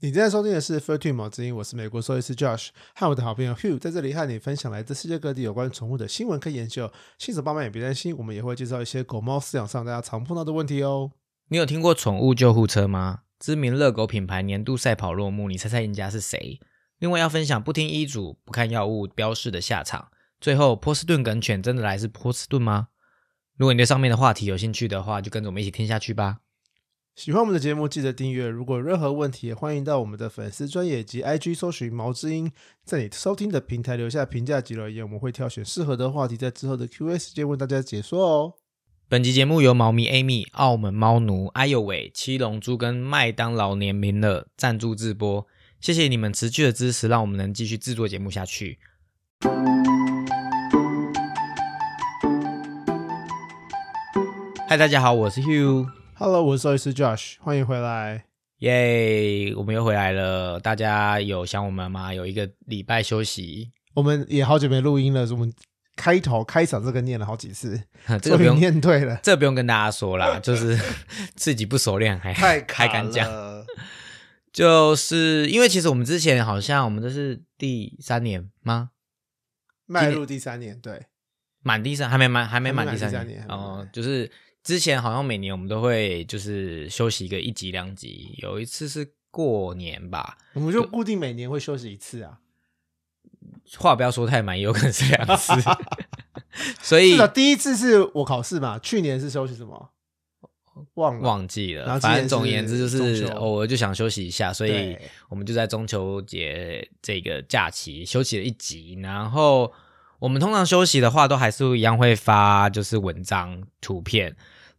你正在收听的是《Fur t w n 毛之音》，我是美国兽医师 Josh，和我的好朋友 Hugh 在这里和你分享来自世界各地有关宠物的新闻跟研究。新手爸妈也别担心，我们也会介绍一些狗猫饲养上大家常碰到的问题哦。你有听过宠物救护车吗？知名热狗品牌年度赛跑落幕，你猜猜赢家是谁？另外要分享不听医嘱、不看药物标示的下场。最后，波士顿梗犬真的来自波士顿吗？如果你对上面的话题有兴趣的话，就跟着我们一起听下去吧。喜欢我们的节目，记得订阅。如果任何问题，也欢迎到我们的粉丝专业及 IG 搜寻毛之音，在你收听的平台留下评价及留言，我们会挑选适合的话题，在之后的 Q&A 时间为大家解说哦。本集节目由猫咪 Amy、澳门猫奴、哎呦喂、七龙珠跟麦当劳联名了赞助直播，谢谢你们持续的支持，让我们能继续制作节目下去。嗨，大家好，我是 Hugh。Hello，我是兽医师 Josh，欢迎回来。耶我们又回来了。大家有想我们吗？有一个礼拜休息，我们也好久没录音了，我们开头开场这个念了好几次，这个不用，念对了，这个不用跟大家说啦，就是 自己不熟练还还敢讲，就是因为其实我们之前好像我们这是第三年吗？迈入第三年，对，满第三还没满，还没满还没第三满第三年哦，就是之前好像每年我们都会就是休息一个一集两集，有一次是过年吧，我们就固定每年会休息一次啊。话不要说太满，也有可能是两次，所以是的，第一次是我考试嘛，去年是休息什么？忘了。忘记了。反正总而言之就是偶尔就想休息一下，所以我们就在中秋节这个假期休息了一集。然后我们通常休息的话，都还是一样会发就是文章、图片。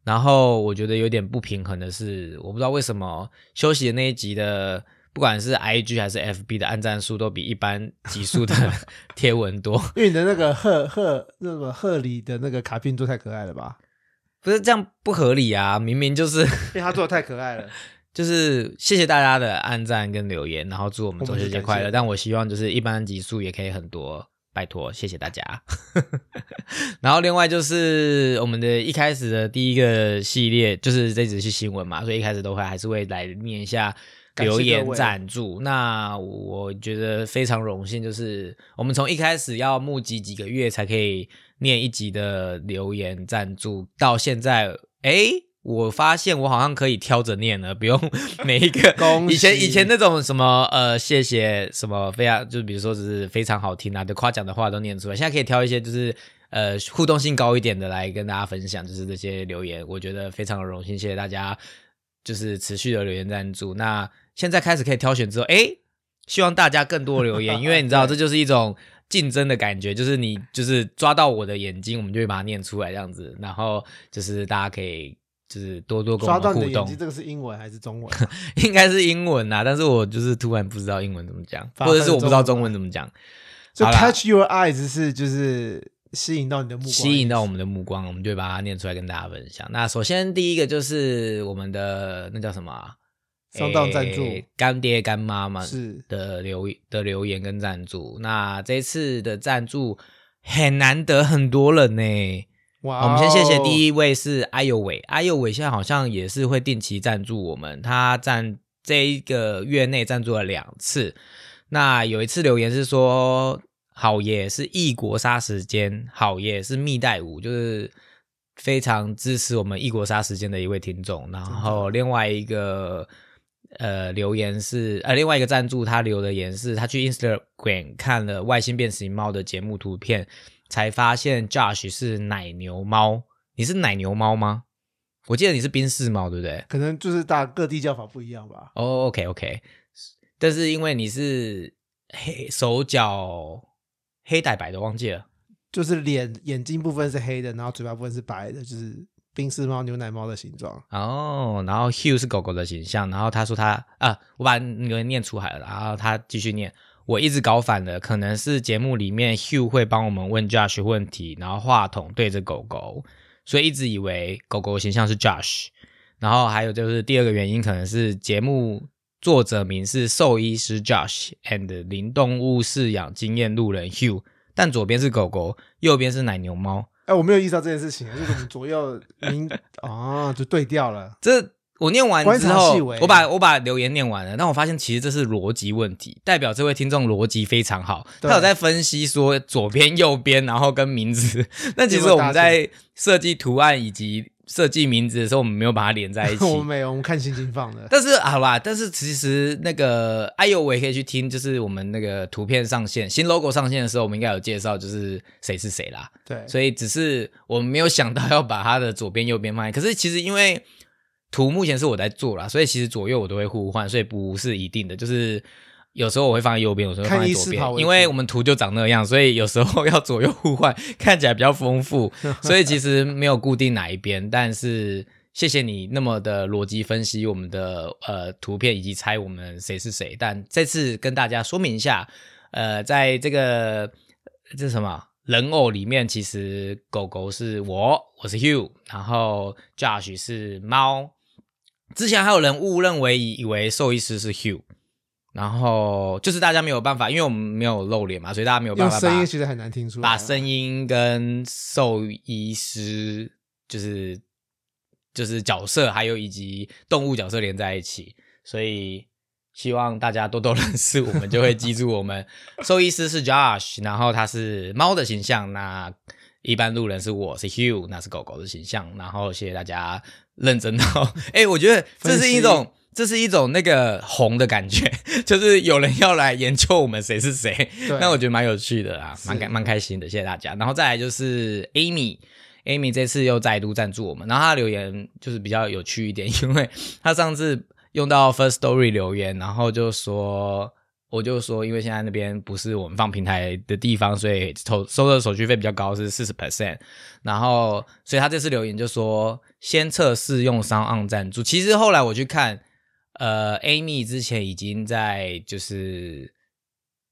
然后我觉得有点不平衡的是，我不知道为什么休息的那一集的，不管是 IG 还是 FB 的按赞数，都比一般集数的 贴文多。因为你的那个贺贺那什么贺礼的那个卡片做太可爱了吧？不是这样不合理啊！明明就是因为他做的太可爱了。就是谢谢大家的按赞跟留言，然后祝我们中秋节快乐。谢但我希望就是一般集数也可以很多，拜托，谢谢大家。然后另外就是我们的一开始的第一个系列就是这只是新闻嘛，所以一开始都会还是会来念一下留言赞助。那我觉得非常荣幸，就是我们从一开始要募集几个月才可以念一集的留言赞助，到现在，诶，我发现我好像可以挑着念了，不用 每一个 以前以前那种什么呃谢谢什么非常就比如说只是非常好听啊的夸奖的话都念出来，现在可以挑一些就是呃互动性高一点的来跟大家分享，就是这些留言，我觉得非常的荣幸，谢谢大家就是持续的留言赞助。那现在开始可以挑选之后，诶，希望大家更多留言，因为你知道 这就是一种。竞争的感觉，就是你就是抓到我的眼睛，我们就会把它念出来这样子，然后就是大家可以就是多多跟我抓到们互动你的眼睛，，这个是英文还是中文啊？应该是英文呐，但是我就是突然不知道英文怎么讲，或者是我不知道中文怎么讲，就 catch your eyes 是就是吸引到你的目光，吸引到我们的目光，我们就会把它念出来跟大家分享。那首先第一个就是我们的那叫什么啊？上当赞助诶干爹干妈们是的留的留言跟赞助。那这次的赞助很难得，很多人呢。我们先谢谢，第一位是阿尤伟，阿尤伟现在好像也是会定期赞助我们，他赞这一个月内赞助了两次。那有一次留言是说，好耶是异国杀时间，好耶是蜜袋鼯，就是非常支持我们异国杀时间的一位听众。然后另外一个呃留言是呃另外一个赞助他留的言是，他去 Instagram 看了外星变形猫的节目图片。才发现 Josh 是奶牛猫。你是奶牛猫吗？我记得你是宾士猫，对不对？可能就是大各地叫法不一样吧。哦、o k OK，但是因为你是黑手脚黑带白的，忘记了。就是脸眼睛部分是黑的，然后嘴巴部分是白的，就是冰室猫、牛奶猫的形状。哦，然后 Hugh 是狗狗的形象，然后他说他啊，我把那个念出来了，然后他继续念。我一直搞反了，可能是节目里面 Hugh 会帮我们问 Josh 问题，然后话筒对着狗狗，所以一直以为狗狗形象是 Josh。然后还有就是第二个原因，可能是节目作者名是兽医师 Josh and 零动物饲养经验路人 Hugh，但左边是狗狗，右边是奶牛猫。哎，我没有意识到这件事情，就是我们左右名啊就对调了。这我念完之后我把我把留言念完了，但我发现其实这是逻辑问题，代表这位听众逻辑非常好，他有在分析说左边、右边，然后跟名字。那其实我们在设计图案以及设计名字的时候，我们没有把它连在一起。我们没有，我们看心情放的。但是好吧，但是其实那个哎呦，我也可以去听，就是我们那个图片上线新 logo 上线的时候，我们应该有介绍，就是谁是谁啦。对，所以只是我们没有想到要把它的左边、右边放。可是其实因为图目前是我在做啦，所以其实左右我都会互换，所以不是一定的。就是有时候我会放在右边，有时候放在左边因为我们图就长那样，所以有时候要左右互换，看起来比较丰富。所以其实没有固定哪一边，但是谢谢你那么的逻辑分析我们的呃图片以及猜我们谁是谁。但这次跟大家说明一下，呃，在这个这是什么人偶里面，其实狗狗是我，我是 Hugh，然后 Josh 是猫。之前还有人误认为以为兽医师是 Hugh，然后就是大家没有办法，因为我们没有露脸嘛，所以大家没有办法把声音其实很难听出来。把声音跟兽医师就是就是角色，还有以及动物角色连在一起，所以希望大家多多认识我们，就会记住我们兽医师是 Josh，然后他是猫的形象，那一般路人是我是 Hugh，那是狗狗的形象，然后谢谢大家认真到，哎、我觉得这是一种。这是一种那个红的感觉，就是有人要来研究我们谁是谁，对那我觉得蛮有趣的啦，是蛮开蛮开心的，谢谢大家。然后再来就是 Amy，Amy 这次又再度赞助我们，然后她留言就是比较有趣一点，因为她上次用到 First Story 留言，然后就说。我就说，因为现在那边不是我们放平台的地方，所以收收的手续费比较高，是四十 percent。然后，所以他这次留言就说，先测试用商岸赞助。其实后来我去看，呃，Amy 之前已经在就是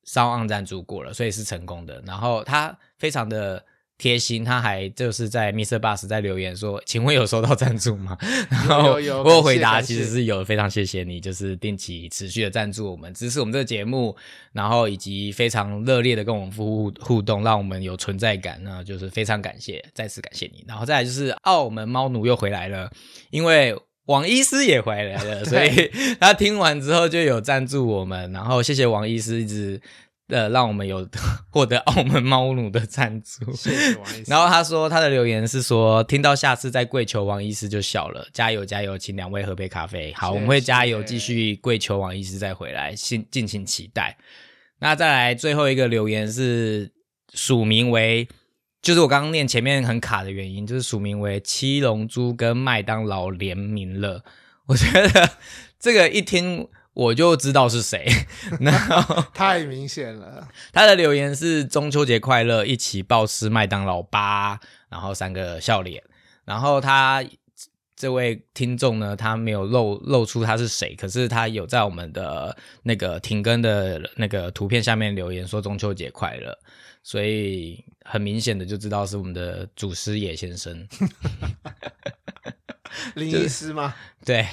商岸赞助过了，所以是成功的。然后他非常的贴心，他还就是在 Mr. Bus 在留言说：“请问有收到赞助吗？” 然后我有回答，其实是有，非常谢谢你，就是定期持续的赞助我们，支持我们这个节目，然后以及非常热烈的跟我们互互动，让我们有存在感，那就是非常感谢，再次感谢你。然后再来就是澳门猫奴又回来了，因为。王医师也回来了，所以 他听完之后就有赞助我们，然后谢谢王医师一直呃让我们有 获得澳门猫奴的赞助。谢谢王医师。然后他说他的留言是说，听到下次再跪求王医师就笑了，加油加油，请两位喝杯咖啡。好，谢谢我们会加油，继续跪求王医师再回来，敬敬请期待。那再来最后一个留言是署名为，就是我刚刚念前面很卡的原因，就是署名为七龙珠跟麦当劳联名了。我觉得这个一听我就知道是谁，然后太明显了，他的留言是中秋节快乐，一起暴吃麦当劳吧，然后三个笑脸。然后他这位听众呢，他没有露露出他是谁，可是他有在我们的那个停更的那个图片下面留言说中秋节快乐，所以很明显的就知道是我们的祖师爷先生。林医师吗？对，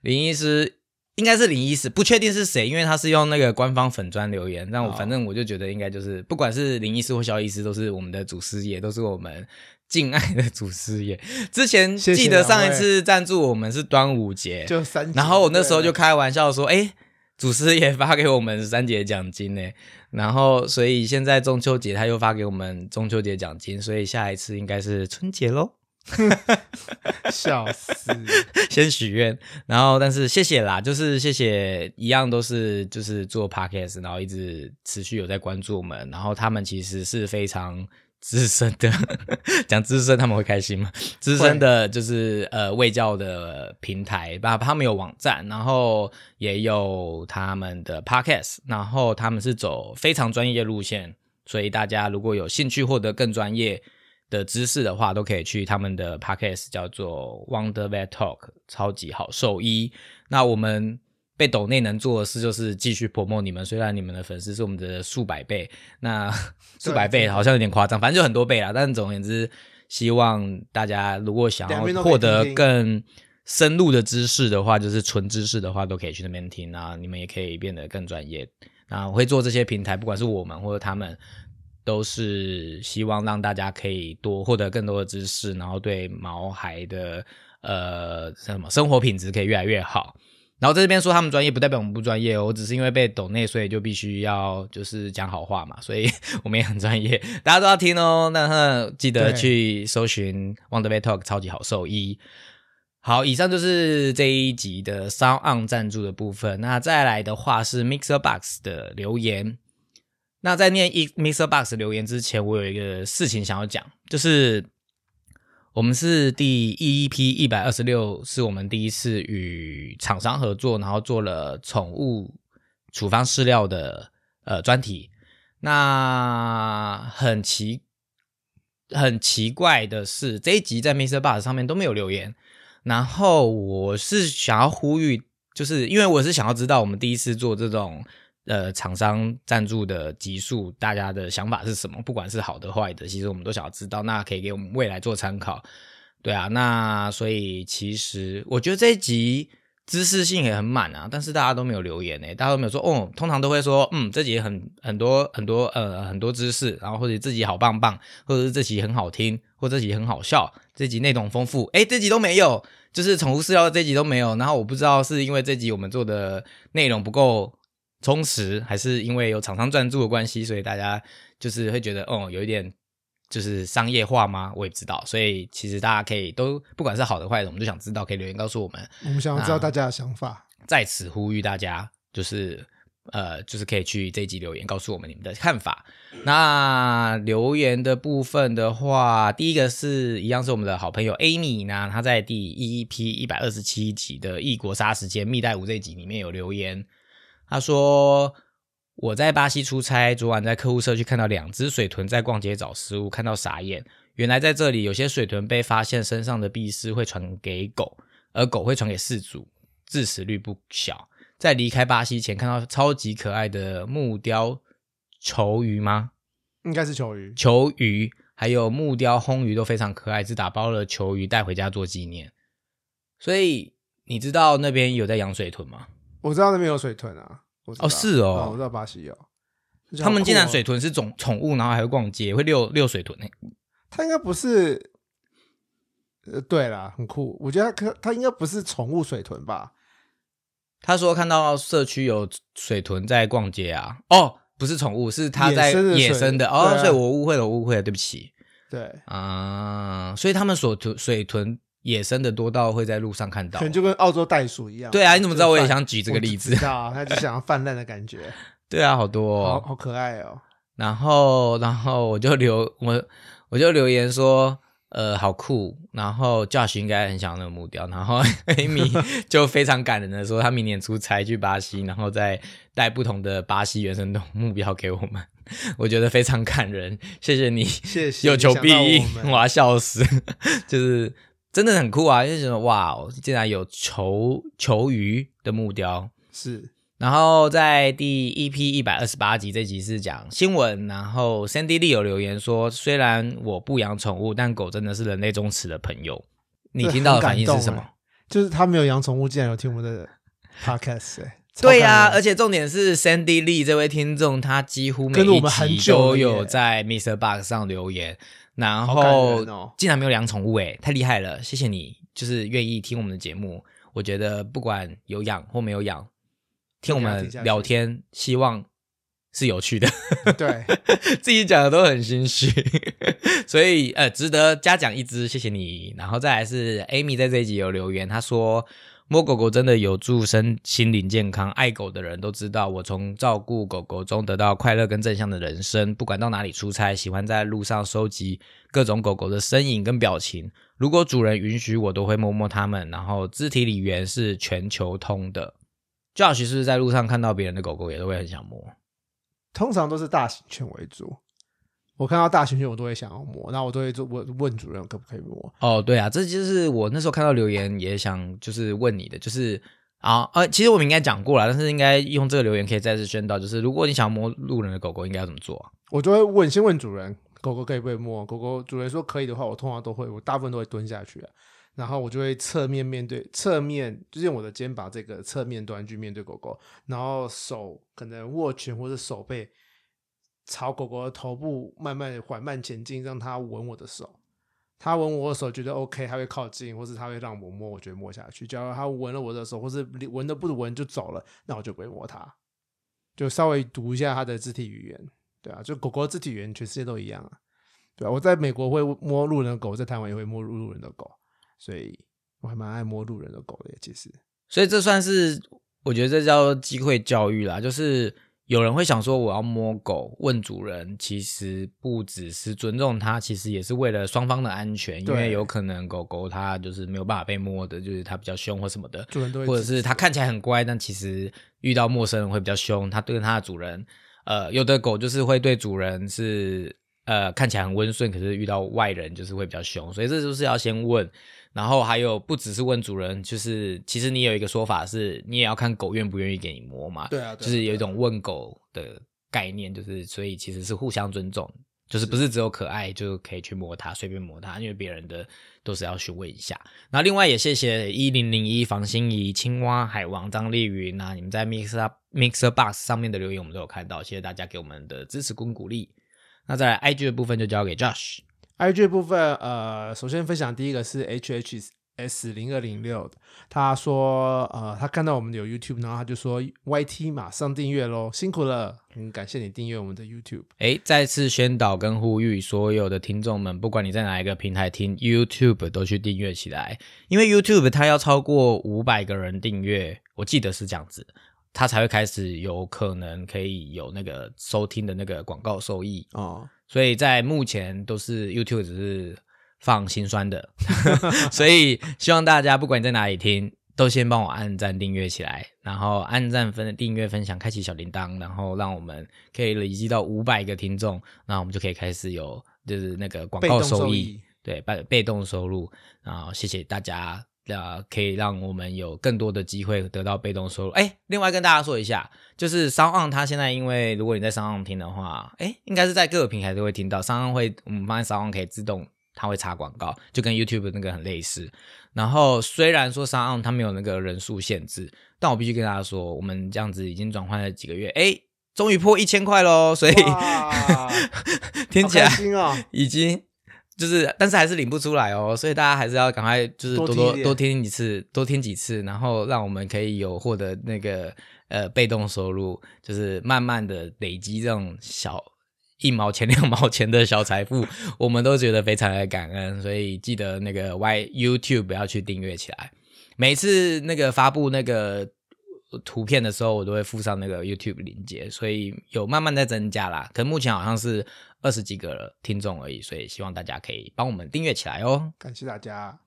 林医师应该是林医师，不确定是谁，因为他是用那个官方粉砖留言。但我哦反正我就觉得应该就是，不管是林医师或肖医师，都是我们的祖师爷，都是我们敬爱的祖师爷。之前记得上一次赞助我们是端午节，就三。然后我那时候就对开玩笑说，哎。祖师爷发给我们三节奖金呢，然后所以现在中秋节他又发给我们中秋节奖金，所以下一次应该是春节喽。笑死，先许愿，然后但是谢谢啦，就是谢谢一样都是就是做 podcast，然后一直持续有在关注我们，然后他们其实是非常资深的，讲资深他们会开心吗？资深的就是呃卫教的平台，吧，他们有网站，然后也有他们的 podcast，然后他们是走非常专业路线，所以大家如果有兴趣获得更专业。的知识的话，都可以去他们的 podcast 叫做 Wonder Vet Talk，超级好兽医。那我们被抖内能做的事就是继续 promote 你们，虽然你们的粉丝是我们的数百倍，那数百倍好像有点夸张，反正就很多倍啦。但总而言之，希望大家如果想要获得更深入的知识的话，就是纯知识的话，都可以去那边听啊。你们也可以变得更专业。那我会做这些平台，不管是我们或者他们，都是希望让大家可以多获得更多的知识，然后对毛孩的呃什么生活品质可以越来越好。然后在这边说他们专业，不代表我们不专业哦。我只是因为被抖内，所以就必须要就是讲好话嘛。所以 我们也很专业，大家都要听哦。那记得去搜寻 Wonder Talk 超级好兽医。好，以上就是这一集的 Sound On 赞助的部分。那再来的话是 Mixer Box 的留言。那在念一 Mr. Box 留言之前，我有一个事情想要讲，就是。我们是第一批一百二十六，是我们第一次与厂商合作，然后做了宠物处方饲料的呃专题。那很奇很奇怪的是，这一集在 Mr. Bus 上面都没有留言。然后我是想要呼吁，就是因为我是想要知道我们第一次做这种。呃，厂商赞助的集数，大家的想法是什么？不管是好的坏的，其实我们都想要知道，那可以给我们未来做参考。对啊，那所以其实我觉得这一集知识性也很满啊，但是大家都没有留言呢，大家都没有说哦，通常都会说，嗯，这集很很多很多呃很多知识，然后或者这集好棒棒，或者是这集很好听，或者这集很好笑，这集内容丰富，哎，这集都没有，就是宠物饲料这集都没有，然后我不知道是因为这集我们做的内容不够。充实还是因为有厂商赞助的关系，所以大家就是会觉得哦，有一点就是商业化吗？我也不知道。所以其实大家可以都不管是好的坏的，我们就想知道，可以留言告诉我们。我们想要知道大家的想法，在此呼吁大家，就是呃，就是可以去这一集留言告诉我们你们的看法。那留言的部分的话，第一个是一样是我们的好朋友 Amy 呢，他在第一批一百二十七集的异国杀时间密袋五这集里面有留言。他说：“我在巴西出差，昨晚在客户社区看到两只水豚在逛街找食物，看到傻眼。原来在这里，有些水豚被发现身上的壁虱会传给狗，而狗会传给饲主，致死率不小。在离开巴西前，看到超级可爱的木雕球鱼吗？应该是球鱼，球鱼还有木雕烘鱼都非常可爱，只打包了球鱼带回家做纪念。所以你知道那边有在养水豚吗？”我知道那边有水豚啊，哦是哦，我知道巴西有，他们竟然水豚是种宠物，然后还会逛街，会遛遛水豚呢。他应该不是，呃，对了，很酷。我觉得他他应该不是宠物水豚吧？他说看到社区有水豚在逛街啊，哦，不是宠物，是他在野生的哦，所以我误会了，误会了，对不起。对啊，所以他们所豚水豚。野生的多到会在路上看到，可能就跟澳洲袋鼠一样。对啊，你怎么知道？我也想举这个例子。知道，他就想要泛滥的感觉。对啊，好多，好好可爱哦。然后，然后我就留我我就留言说，呃，好酷。然后 Josh 应该很想那个木雕。然后 Amy 就非常感人的说，他明年出差去巴西，然后再带不同的巴西原生动物目标给我们。我觉得非常感人，谢谢你，谢谢，有求必应，我要笑死，就是。真的很酷啊！就是觉得哇，竟然有球球鱼的木雕是。然后在第一批一百二十八集这集是讲新闻，然后 Sandy Lee 有留言说，虽然我不养宠物，但狗真的是人类忠实的朋友。你听到的反应是什么？就是他没有养宠物，竟然有听我们的 podcast。对呀，而且重点是 Sandy Lee 这位听众，他几乎每一集都有在 Mr. Box 上留言。然后竟然没有养宠物诶，太厉害了！谢谢你，就是愿意听我们的节目。我觉得不管有养或没有养，听我们聊天，希望是有趣的。对，自己讲的都很心虚，所以呃，值得嘉奖一只，谢谢你。然后再来是 Amy 在这一集有留言，他说。摸狗狗真的有助身心灵健康，爱狗的人都知道，我从照顾狗狗中得到快乐跟正向的人生。不管到哪里出差，喜欢在路上收集各种狗狗的身影跟表情。如果主人允许，我都会摸摸它们。然后肢体语言是全球通的。Josh 是不是在路上看到别人的狗狗，也都会很想摸？通常都是大型犬为主。我看到大熊熊，我都会想要摸，那我都会做问问主任可不可以摸。哦，对啊，这就是我那时候看到留言也想就是问你的，就是啊呃，其实我们应该讲过了，但是应该用这个留言可以再次宣导，就是如果你想摸路人的狗狗，应该要怎么做？我就会问，先问主人，狗狗可以不可以摸？狗狗主人说可以的话，我通常都会，我大部分都会蹲下去，啊然后我就会侧面面对侧面，就是用我的肩膀这个侧面端去面对狗狗，然后手可能握拳或者手背。朝狗狗的头部慢慢缓慢前进，让它闻我的手，它闻我的手觉得 OK，它会靠近，或是它会让我摸，我觉得摸下去。假如它闻了我的手，或是闻都不闻就走了，那我就不会摸它。就稍微读一下它的肢体语言，对啊，就狗狗的肢体语言全世界都一样啊，对啊，我在美国会摸路人的狗，在台湾也会摸路人的狗，所以我还蛮爱摸路人的狗的。其实，所以这算是我觉得这叫机会教育啦，就是。有人会想说，我要摸狗，问主人，其实不只是尊重它，其实也是为了双方的安全，因为有可能狗狗它就是没有办法被摸的，就是它比较凶或什么的，主人都会，或者是它看起来很乖，但其实遇到陌生人会比较凶，它对它的主人，呃，有的狗就是会对主人是呃看起来很温顺，可是遇到外人就是会比较凶，所以这就是要先问。然后还有不只是问主人，就是其实你有一个说法是，你也要看狗愿不愿意给你摸嘛。对啊，就是有一种问狗的概念，就是所以其实是互相尊重，就是不是只有可爱就可以去摸它，随便摸它，因为别人的都是要询问一下。那另外也谢谢一零零一房心怡、青蛙、海王、张丽云啊，你们在 Mixer Mixer Box 上面的留言我们都有看到，谢谢大家给我们的支持跟鼓励。那在 IG 的部分就交给 Josh。I G 部分，呃，首先分享第一个是 H H S 零二零六的，他说，呃，他看到我们有 YouTube，然后他就说 Y T 马上订阅喽，辛苦了，很感谢你订阅我们的 YouTube。哎，再次宣导跟呼吁所有的听众们，不管你在哪一个平台听 YouTube，都去订阅起来，因为 YouTube 它要超过五百个人订阅，我记得是这样子，它才会开始有可能可以有那个收听的那个广告收益哦。所以在目前都是 YouTube 只是放心酸的，所以希望大家不管你在哪里听，都先帮我按赞订阅起来，然后按赞分订阅分享，开启小铃铛，然后让我们可以累积到五百个听众，那我们就可以开始有就是那个广告收益，对，被被动收入，然后谢谢大家。呃，可以让我们有更多的机会得到被动收入。哎，另外跟大家说一下，就是商岸它现在因为如果你在商岸听的话，哎，应该是在各个平台都会听到。商岸会，我们发现商岸可以自动，它会插广告，就跟 YouTube 那个很类似。然后虽然说商岸它没有那个人数限制，但我必须跟大家说，我们这样子已经转换了几个月，哎，终于破一千块喽！所以 听起来已经。就是，但是还是领不出来哦，所以大家还是要赶快，就是多多多听几次，多听几次，然后让我们可以有获得那个呃被动收入，就是慢慢的累积这种小一毛钱、两毛钱的小财富，我们都觉得非常的感恩。所以记得那个 Y YouTube 要去订阅起来，每次那个发布那个图片的时候，我都会附上那个 YouTube 链接，所以有慢慢在增加啦。可目前好像是。二十几个听众而已，所以希望大家可以帮我们订阅起来哦，感谢大家。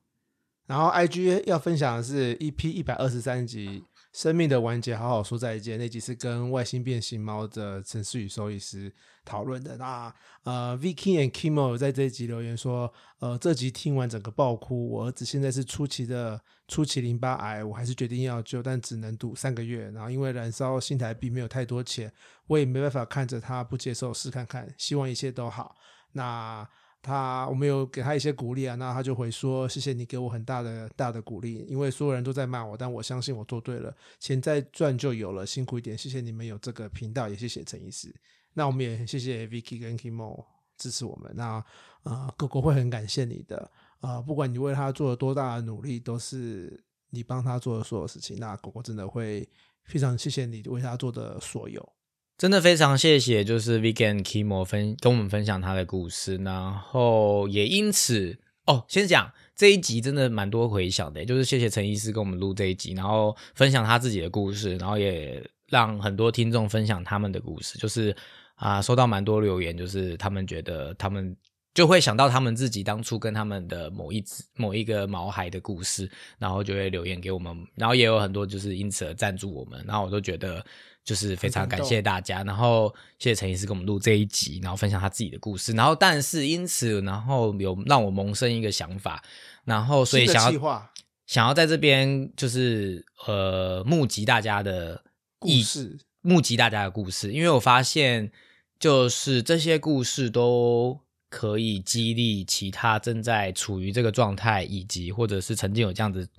然后 I G 要分享的是 E P 一百二十三集。生命的完结，好好说再见。那集是跟外星变形猫的陈思宇兽医师讨论的。那呃，Vicky and Kimo 在这一集留言说，呃，这集听完整个爆哭。我儿子现在是初期的初期淋巴癌，我还是决定要救，但只能赌三个月。然后因为燃烧新台币没有太多钱，我也没办法看着他不接受，试看看，希望一切都好。那。他我们有给他一些鼓励啊，那他就会说谢谢你给我很大的大的鼓励，因为所有人都在骂我，但我相信我做对了，钱再赚就有了，辛苦一点，谢谢你们有这个频道，也谢谢陈医师。那我们也谢谢 Vicky 跟 Kimo 支持我们，那啊狗狗会很感谢你的啊，不管你为他做了多大的努力，都是你帮他做的所有事情，那狗狗真的会非常谢谢你为他做的所有。真的非常谢谢，就是 Vicky 跟 Kimo 分跟我们分享他的故事，然后也因此哦，先讲这一集真的蛮多回响的，就是谢谢陈医师跟我们录这一集，然后分享他自己的故事，然后也让很多听众分享他们的故事，就是啊，收到蛮多留言，就是他们觉得他们就会想到他们自己当初跟他们的某一只某一个毛孩的故事，然后就会留言给我们，然后也有很多就是因此而赞助我们，然后我都觉得。就是非常感谢大家，然后谢谢陈医师跟我们录这一集，然后分享他自己的故事，然后但是因此，然后有让我萌生一个想法，然后所以想要想要在这边就是呃募集大家的故事，募集大家的故事，因为我发现就是这些故事都可以激励其他正在处于这个状态，以及或者是曾经有这样子。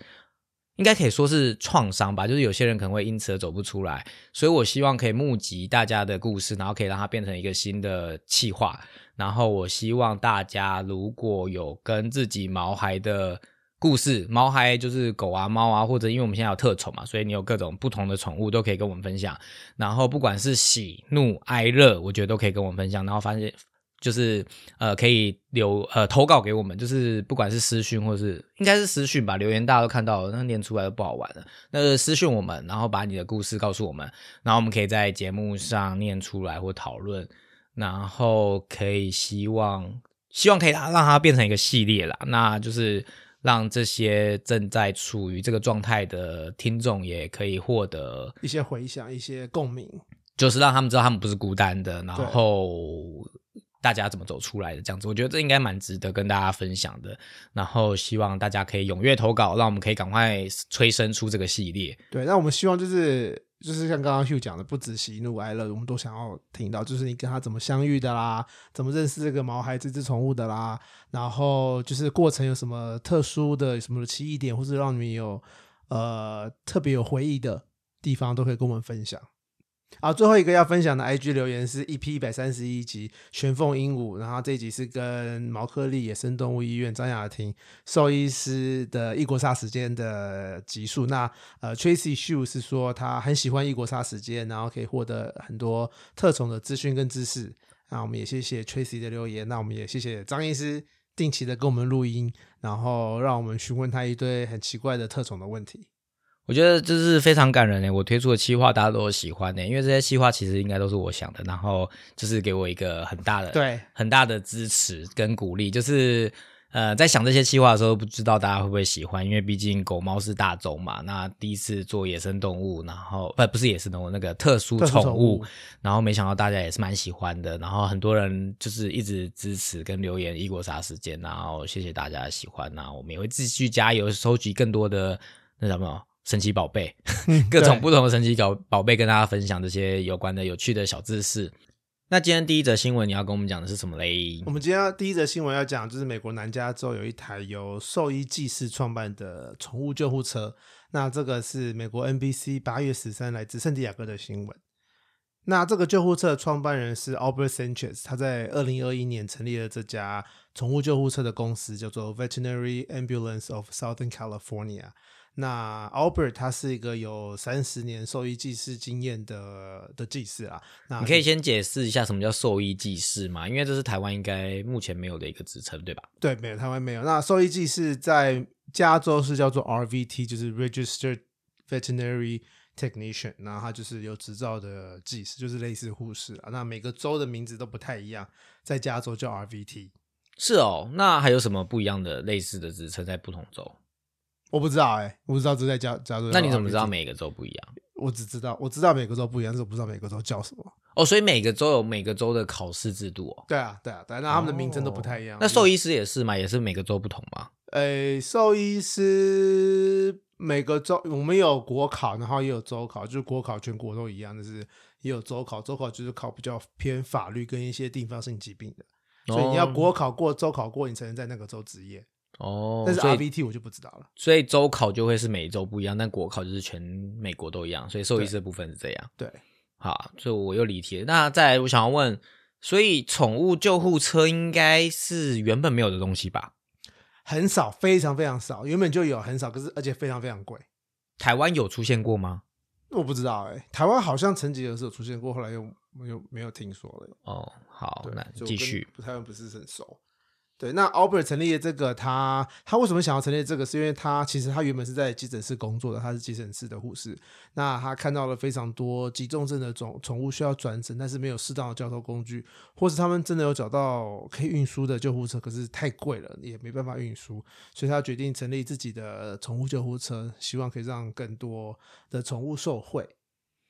应该可以说是创伤吧，就是有些人可能会因此而走不出来，所以我希望可以募集大家的故事，然后可以让它变成一个新的企划。然后我希望大家如果有跟自己毛孩的故事，猫孩就是狗啊、猫啊，或者因为我们现在有特宠嘛，所以你有各种不同的宠物都可以跟我们分享。然后不管是喜怒哀乐，我觉得都可以跟我们分享。然后发现。就是呃，可以留呃投稿给我们，就是不管是私讯或是应该是私讯吧，留言大家都看到了，那念出来都不好玩了。那私讯我们，然后把你的故事告诉我们，然后我们可以在节目上念出来或讨论，然后可以希望希望可以让它变成一个系列啦，那就是让这些正在处于这个状态的听众也可以获得一些回响、一些共鸣，就是让他们知道他们不是孤单的，然后。大家怎么走出来的？这样子，我觉得这应该蛮值得跟大家分享的。然后希望大家可以踊跃投稿，让我们可以赶快催生出这个系列。对，那我们希望就是就是像刚刚 Hugh 讲的，不止喜怒哀乐，我们都想要听到，就是你跟他怎么相遇的啦，怎么认识这个毛孩这只宠物的啦，然后就是过程有什么特殊的、什么的奇异点，或者让你们有呃特别有回忆的地方，都可以跟我们分享。好，最后一个要分享的 IG 留言是 EP 一百三十一集玄凤鹦鹉，然后这一集是跟毛克利野生动物医院张雅婷兽医师的异国杀时间的集数。那呃，Tracy Shu 是说他很喜欢异国杀时间，然后可以获得很多特宠的资讯跟知识。那我们也谢谢 Tracy 的留言，那我们也谢谢张医师定期的跟我们录音，然后让我们询问他一堆很奇怪的特宠的问题。我觉得这是非常感人的。我推出的企划大家都喜欢的，因为这些企划其实应该都是我想的，然后就是给我一个很大的、对很大的支持跟鼓励。就是呃，在想这些企划的时候，不知道大家会不会喜欢，因为毕竟狗猫是大众嘛。那第一次做野生动物，然后不不是野生动物，那个特殊宠物，然后没想到大家也是蛮喜欢的。然后很多人就是一直支持跟留言异国啥时间，然后谢谢大家的喜欢。那我们也会继续加油，收集更多的那什么。神奇宝贝，各种不同的神奇宝宝贝，跟大家分享这些有关的有趣的小知识。那今天第一则新闻你要跟我们讲的是什么嘞？我们今天第一则新闻要讲，就是美国南加州有一台由兽医技师创办的宠物救护车。那这个是美国 NBC 八月十三来自圣地亚哥的新闻。那这个救护车创办人是 Albert Sanchez，他在二零二一年成立了这家宠物救护车的公司，叫做 Veterinary Ambulance of Southern California。那 Albert 他是一个有三十年兽医技师经验的的技师啊。那你可以先解释一下什么叫兽医技师嘛？因为这是台湾应该目前没有的一个职称，对吧？对，没有台湾没有。那兽医技师在加州是叫做 RVT，就是 Registered Veterinary Technician，然后他就是有执照的技师，就是类似护士啊。那每个州的名字都不太一样，在加州叫 RVT。是哦，那还有什么不一样的类似的职称在不同州？我不知道哎，我不知道这在加加州。那你怎么知道每个州不一样？我只知道我知道每个州不一样，但是我不知道每个州叫什么。哦，所以每个州有每个州的考试制度哦。对啊，对啊，对，那他们的名称都不太一样。那兽医师也是嘛？也是每个州不同吗？诶，兽医师每个州我们有国考，然后也有州考，就是国考全国都一样，但是也有州考。州考就是考比较偏法律跟一些地方性疾病的，所以你要国考过、州考过，你才能在那个州执业。哦，但是 RVT 我就不知道了。所以周考就会是每周不一样，但国考就是全美国都一样。所以兽医师部分是这样。对，好，所以我又离题了。那再来，我想要问，所以宠物救护车应该是原本没有的东西吧？很少，非常非常少，原本就有很少，可是而且非常非常贵。台湾有出现过吗？我不知道哎，台湾好像曾几何时有出现过，后来又没有没有听说了。哦，好，那继续。台湾不是很熟。对，那 Albert 成立的这个，他他为什么想要成立这个？是因为他其实他原本是在急诊室工作的，他是急诊室的护士。那他看到了非常多急重症的宠宠物需要转诊，但是没有适当的交通工具，或是他们真的有找到可以运输的救护车，可是太贵了，也没办法运输，所以他决定成立自己的宠物救护车，希望可以让更多的宠物受惠。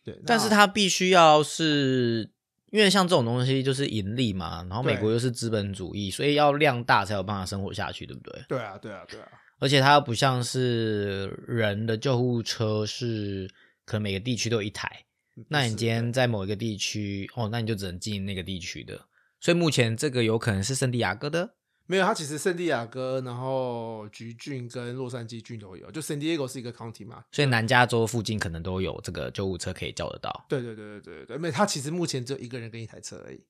对，但是他必须要是。因为像这种东西就是盈利嘛，然后美国又是资本主义，所以要量大才有办法生活下去，对不对？对啊，对啊，对啊。而且它又不像是人的救护车，是可能每个地区都有一台。那你今天在某一个地区，哦，那你就只能进那个地区的。所以目前这个有可能是圣地亚哥的。没有，他其实圣地亚哥，然后橘郡跟洛杉矶郡都有，就 San Diego 是一个 county 嘛。所以南加州附近可能都有这个救护车可以叫得到。对对对对对对，没有，它其实目前只有一个人跟一台车而已。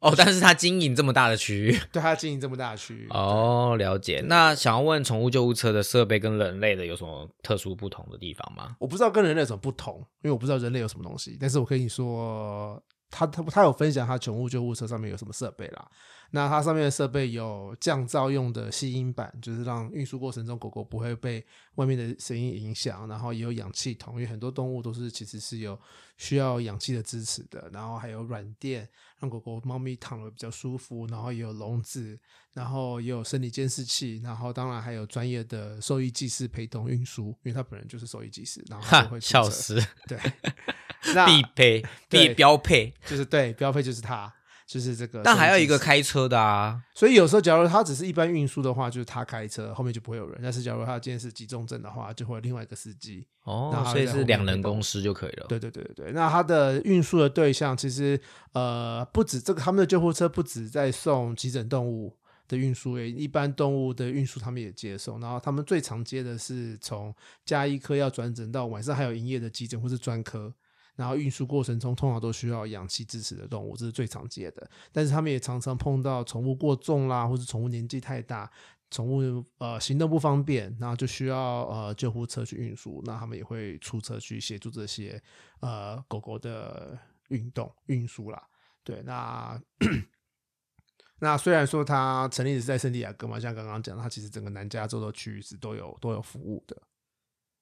哦，但是他经营这么大的区域，对他经营这么大的区域。哦，了解。那想要问宠物救护车的设备跟人类的有什么特殊不同的地方吗？我不知道跟人类有什么不同，因为我不知道人类有什么东西。但是我跟你说，他他他有分享他宠物救护车上面有什么设备啦。那它上面的设备有降噪用的吸音板，就是让运输过程中狗狗不会被外面的声音影响。然后也有氧气筒，因为很多动物都是其实是有需要氧气的支持的。然后还有软垫，让狗狗、猫咪躺的比较舒服。然后也有笼子，然后也有生理监视器。然后当然还有专业的兽医技师陪同运输，因为他本人就是兽医技师，然后就会笑死。对，必配必标配就是 对标配就是它。就是这个，但还有一个开车的啊，所以有时候假如他只是一般运输的话，就是他开车，后面就不会有人。但是假如他今天是急重症的话，就会有另外一个司机哦，所以是两人公司就可以了。对对对对对，那他的运输的对象其实呃不止这个，他们的救护车不止在送急诊动物的运输，也，一般动物的运输他们也接送。然后他们最常接的是从加医科要转诊到晚上还有营业的急诊或是专科。然后运输过程中通常都需要氧气支持的动物，这是最常见的。但是他们也常常碰到宠物过重啦，或者宠物年纪太大，宠物呃行动不方便，然后就需要呃救护车去运输。那他们也会出车去协助这些呃狗狗的运动运输啦。对，那 那虽然说它成立是在圣地亚哥嘛，像刚刚讲，它其实整个南加州的区域是都有都有服务的。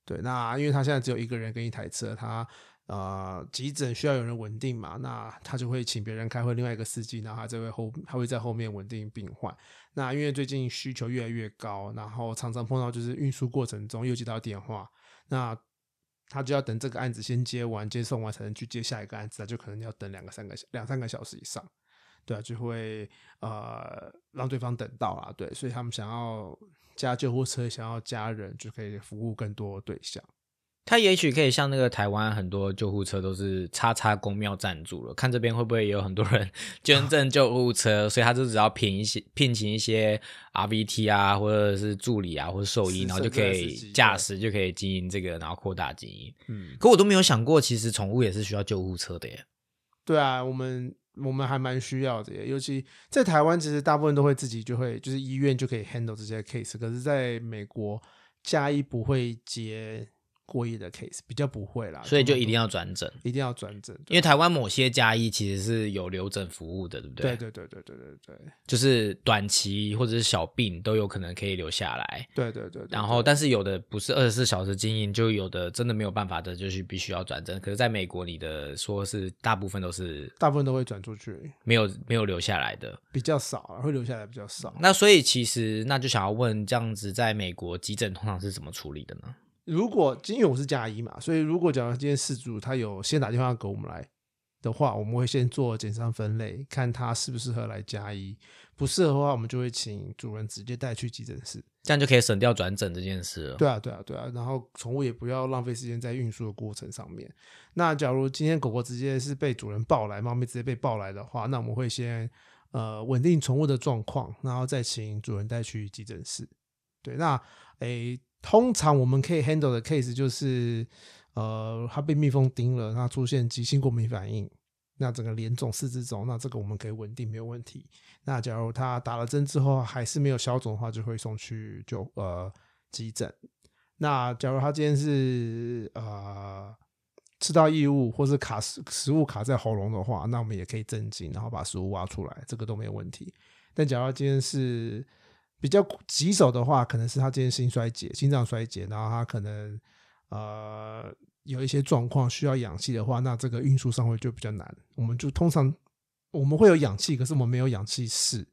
对，那因为它现在只有一个人跟一台车，它。呃，急诊需要有人稳定嘛？那他就会请别人开会，另外一个司机，然后他就会后，他会在后面稳定病患。那因为最近需求越来越高，然后常常碰到就是运输过程中又接到电话，那他就要等这个案子先接完、接送完，才能去接下一个案子，那就可能要等两个、三个小两三个小时以上，对啊，就会呃让对方等到啊，对，所以他们想要加救护车，想要加人，就可以服务更多对象。他也许可以像那个台湾很多救护车都是叉叉公庙赞助了，看这边会不会也有很多人捐赠救护车，所以他就只要聘一些 聘请一些 RVT 啊，或者是助理啊，或者兽医，然后就可以驾驶，就可以经营这个，然后扩大经营。嗯，可我都没有想过，其实宠物也是需要救护车的耶。对啊，我们我们还蛮需要的耶，尤其在台湾，其实大部分都会自己就会就是医院就可以 handle 这些 case，可是在美国，加医不会接。过夜的 case 比较不会啦，所以就一定要转诊，一定要转诊，因为台湾某些加医其实是有留诊服务的，对不对？对对对对对对对，就是短期或者是小病都有可能可以留下来。对对对，然后但是有的不是二十四小时经营，就有的真的没有办法的，就是必须要转诊。可是在美国，你的说是大部分都是，大部分都会转出去，没有没有留下来的，比较少，会留下来比较少。那所以其实那就想要问，这样子在美国急诊通常是怎么处理的呢？如果因为我是加一嘛，所以如果假如今天事主他有先打电话给我们来的话，我们会先做简伤分类，看他适不适合来加一，不适合的话，我们就会请主人直接带去急诊室，这样就可以省掉转诊这件事了。对啊，对啊，对啊，然后宠物也不要浪费时间在运输的过程上面。那假如今天狗狗直接是被主人抱来，猫咪直接被抱来的话，那我们会先呃稳定宠物的状况，然后再请主人带去急诊室。对，那诶。通常我们可以 handle 的 case 就是，呃，它被蜜蜂叮了，他出现急性过敏反应，那整个脸肿、四肢肿，那这个我们可以稳定没有问题。那假如它打了针之后还是没有消肿的话，就会送去就呃急诊。那假如他今天是呃吃到异物或是卡食食物卡在喉咙的话，那我们也可以镇静，然后把食物挖出来，这个都没有问题。但假如今天是比较棘手的话，可能是他今天心衰竭、心脏衰竭，然后他可能呃有一些状况需要氧气的话，那这个运输上会就比较难。我们就通常我们会有氧气，可是我们没有氧气室。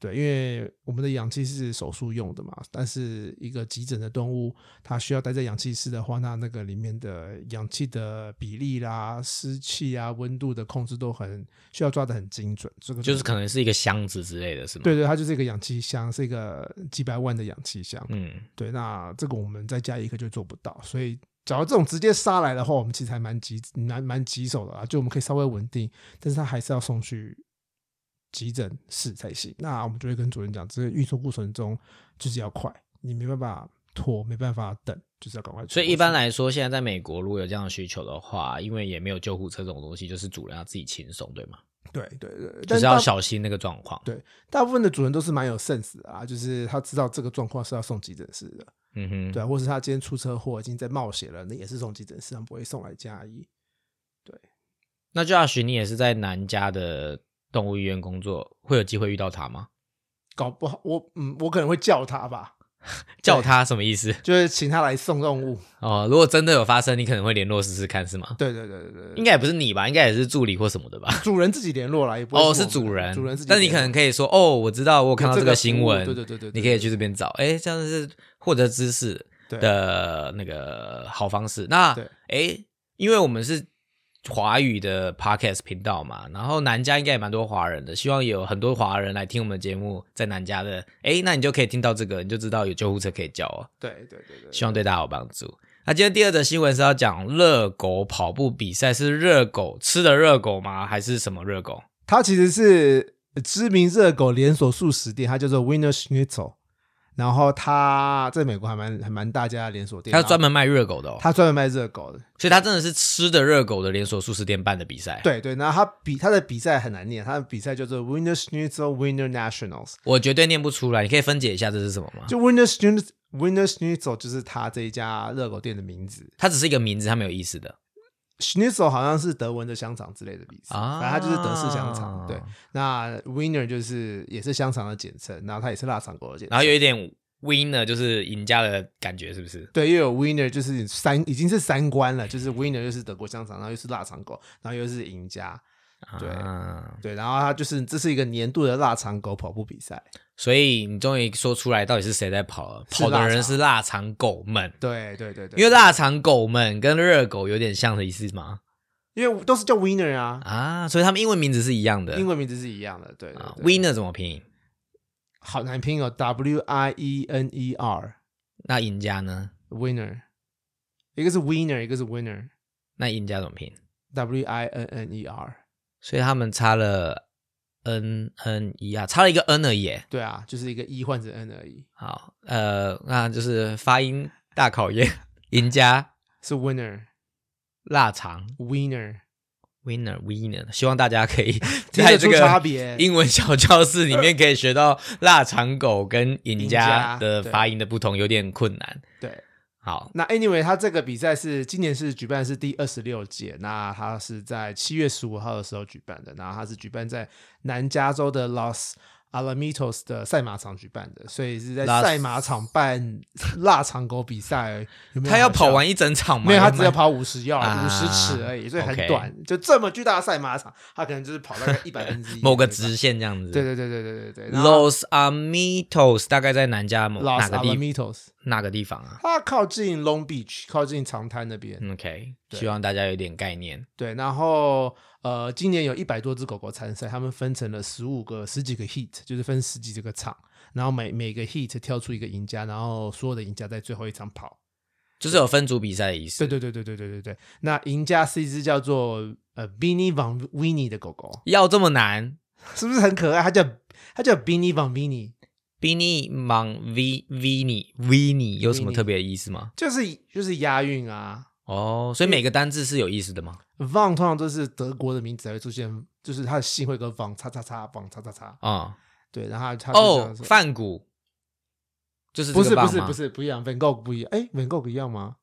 对，因为我们的氧气是手术用的嘛，但是一个急诊的动物，它需要待在氧气室的话，那那个里面的氧气的比例啦、湿气啊、温度的控制都很需要抓的很精准。这个就是可能是一个箱子之类的，是吗？对对，它就是一个氧气箱，是一个几百万的氧气箱。嗯，对，那这个我们再加一个就做不到，所以假如这种直接杀来的话，我们其实还蛮棘、蛮蛮棘手的啊，就我们可以稍微稳定，但是它还是要送去。急诊室才行。那我们就会跟主任讲，这个运送过程中就是要快，你没办法拖，没办法等，就是要赶快。所以一般，来说，现在在美国如果有这样的需求的话，因为也没有救护车这种东西，就是主人要自己轻松，对吗？对对对，就是要小心那个状况。对大部分的主人都是蛮有 sense 的啊，就是他知道这个状况是要送急诊室的，嗯哼，对啊，或是他今天出车祸已经在冒血了，那也是送急诊室，他不会送来家医。对那 Josh，你也是在南加的动物医院工作，会有机会遇到他吗？搞不好我嗯，我可能会叫他吧，叫他什么意思？就是请他来送动物。哦，如果真的有发生，你可能会联络试试看，是吗？对对对对对对，应该也不是你吧，应该也是助理或什么的吧？主人自己联络来，也不会哦，我们是主人，主人自己联络。但你可能可以说，哦，我知道，我有看到这这个新闻，对对对对对你可以去这边找，哎，这样是获得知识对的那个好方式。那对哎，因为我们是华语的 podcast 频道嘛，然后南加应该也蛮多华人的，希望有很多华人来听我们的节目，在南加的，哎，那你就可以听到这个，你就知道有救护车可以叫哦。对对对对，希望对大家有帮助。那今天第二则新闻是要讲热狗跑步比赛，是热狗吃的热狗吗？还是什么热狗？它其实是知名热狗连锁素食店，它叫做 Winner Schnitzel。然后他在美国还蛮还蛮大家的连锁店，他专门卖热狗的哦，他专门卖热狗的。所以他真的是吃的热狗的连锁素食店办的比赛。，对对，然后他比他的比赛很难念，他的比赛叫做 Winner Schnitzel Winner Nationals。我绝对念不出来，你可以分解一下这是什么吗？就 Winner Schnitzel Winner Schnitzel 就是他这一家热狗店的名字。它只是一个名字，它没有意思的 Schnitzel 好像是德文的香肠之类的意思，啊。反正它就是德式香肠。对，，那 Winner 就是也是香肠的简称，然后它也是腊肠狗的简称。然后有一点 winner 就是赢家的感觉，是不是？对，又有 Winner 就是三已经是三关了，就是 Winner 又是德国香肠，然后又是腊肠狗，然后又是赢家。对啊，对，然后它就是这是一个年度的腊肠狗跑步比赛。所以你终于说出来到底是谁在跑了？跑的人是腊肠狗们。对对对对，因为腊肠狗们跟热狗有点像的意思吗？因为都是叫 Winner 啊，啊，所以他们英文名字是一样的。英文名字是一样的。对对啊，winner 怎么拼？好难拼哦，W I E N E R 那赢家呢？Winner，一个是 Winner，一个是 Winner，W 那赢家怎么拼？I N N E R。所以他们差了 n n 一啊，差了一个 n 而已。对啊，就是一个 E 换成 N 而已，好，呃，那就是发音大考验。赢家 是 Winner 腊肠 Winner，winner winner，希望大家可以 在这个。英文小教室里面可以学到腊肠狗跟赢赢家的发音的不同，有点困难。对，好，那 anyway，他这个比赛是今年是举办是第二十六届，那他是在七月十五号的时候举办的，然后他是举办在南加州的 Los Alamitos 的赛马场举办的，所以是在赛马场办腊肠狗比赛，有没有他要跑完一整场吗？没有，他只要要跑五十要啊五十尺而已，所以很短。就这么巨大的赛马场，他可能就是跑大概一百分之一某个直。线这样子。对对对对对对对。Los Alamitos 大概在南加某 Los 哪个地 Alamitos，哪个地方啊它靠近 Long Beach，靠近长滩那边。？OK，希望大家有点概念。对，然后呃，今年有一百多只狗狗参赛，他们分成了十五个、十几个 heat，就是分十几个场，然后每每个 heat 挑出一个赢家，然后所有的赢家在最后一场跑。就是有分组比赛的意思。对对对对对对对对。那赢家是一只叫做呃 Beanie Van Winnie 的狗狗，要这么难 是不是很可爱？它叫它叫 Beanie Van Winnie，？Bini Mon V Vini Vini 有什么特别的意思吗？就是就是押韵啊。哦，所以每个单字是有意思的吗？Von 通常都是德国的名字才会出现，就是他的姓会跟 Von 叉叉叉 Von 叉叉叉，啊、对，然后他哦样，说范谷就是不是不是是不是不一样，Van Gogh 不一样，哎，Van Gogh 一样吗？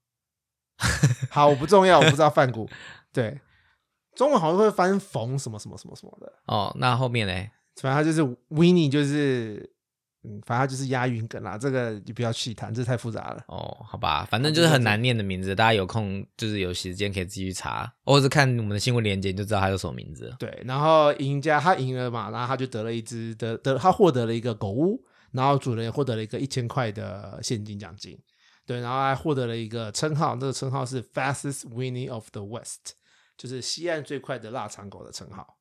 好，我不重要，我不知道梵谷。对，中文好像会翻冯什么什么什么什么的，哦，那后面呢？反正它就是 Winnie，就是嗯，反正它就是押韵梗啦。这个就不要细谈，这太复杂了。哦，好吧，反正就是很难念的名字，大家有空就是有时间可以继续查，或者是看我们的新闻链接，你就知道它叫什么名字。对，然后赢家他赢了嘛，然后他就得了一只得得，他获得了一个狗屋，然后主人也获得了一个一千块的现金奖金，对，然后还获得了一个称号，这个称号是 Fastest Winning of the West，就是西岸最快的腊肠狗的称号。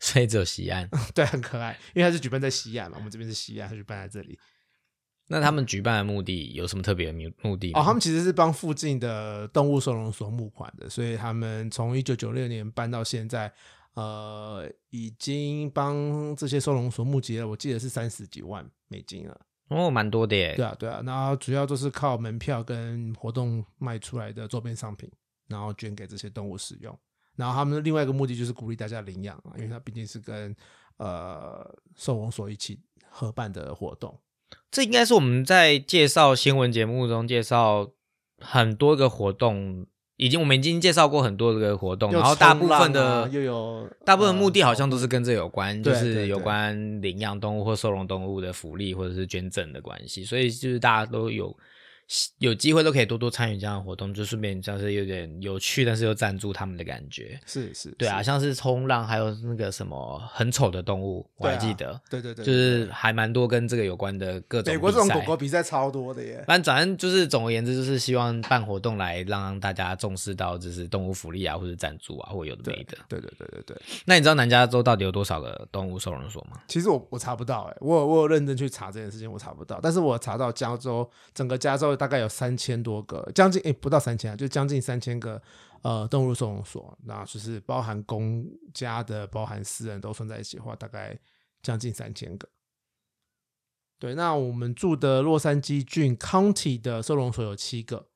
所以只有西安。对，很可爱，因为它是举办在西岸嘛，我们这边是西岸，它举办在这里。那他们举办的目的有什么特别的目目的吗？哦，他们其实是帮附近的动物收容所募款的，所以他们从一九九六年办到现在，呃，已经帮这些收容所募集了，我记得是三十几万美金了。哦，蛮多的耶。对啊，对啊，然后主要都是靠门票跟活动卖出来的周边商品，然后捐给这些动物使用。然后他们的另外一个目的就是鼓励大家领养啊，因为它毕竟是跟呃收容所一起合办的活动。这应该是我们在介绍新闻节目中介绍很多个活动，已经我们已经介绍过很多个活动，又然后大部分的啊又有大部分目的好呃像都是跟这有关，就是有关领养动物或收容动物的福利或者是捐赠的关系，所以就是大家都有有机会都可以多多参与这样的活动，就顺便像是有点有趣，但是又赞助他们的感觉。是是，对啊，像是冲浪，还有那个什么很丑的动物，我还记得，对对对，就是还蛮多跟这个有关的各种美国这种狗狗比赛超多的耶。反正反正就是总而言之，就是希望办活动来让大家重视到就是动物福利啊，或者赞助啊，或有的没的。对对对对对，那你知道南加州到底有多少个动物收容所吗？其实我我查不到哎，我有我有认真去查这件事情，我查不到。但是我查到加州整个加州大概有三千多个，将近哎不到三千啊，就将近三千个呃动物收容所，那就是包含公家的、包含私人都算在一起的话，大概将近三千个。对，那我们住的洛杉矶郡 County 的收容所有七个。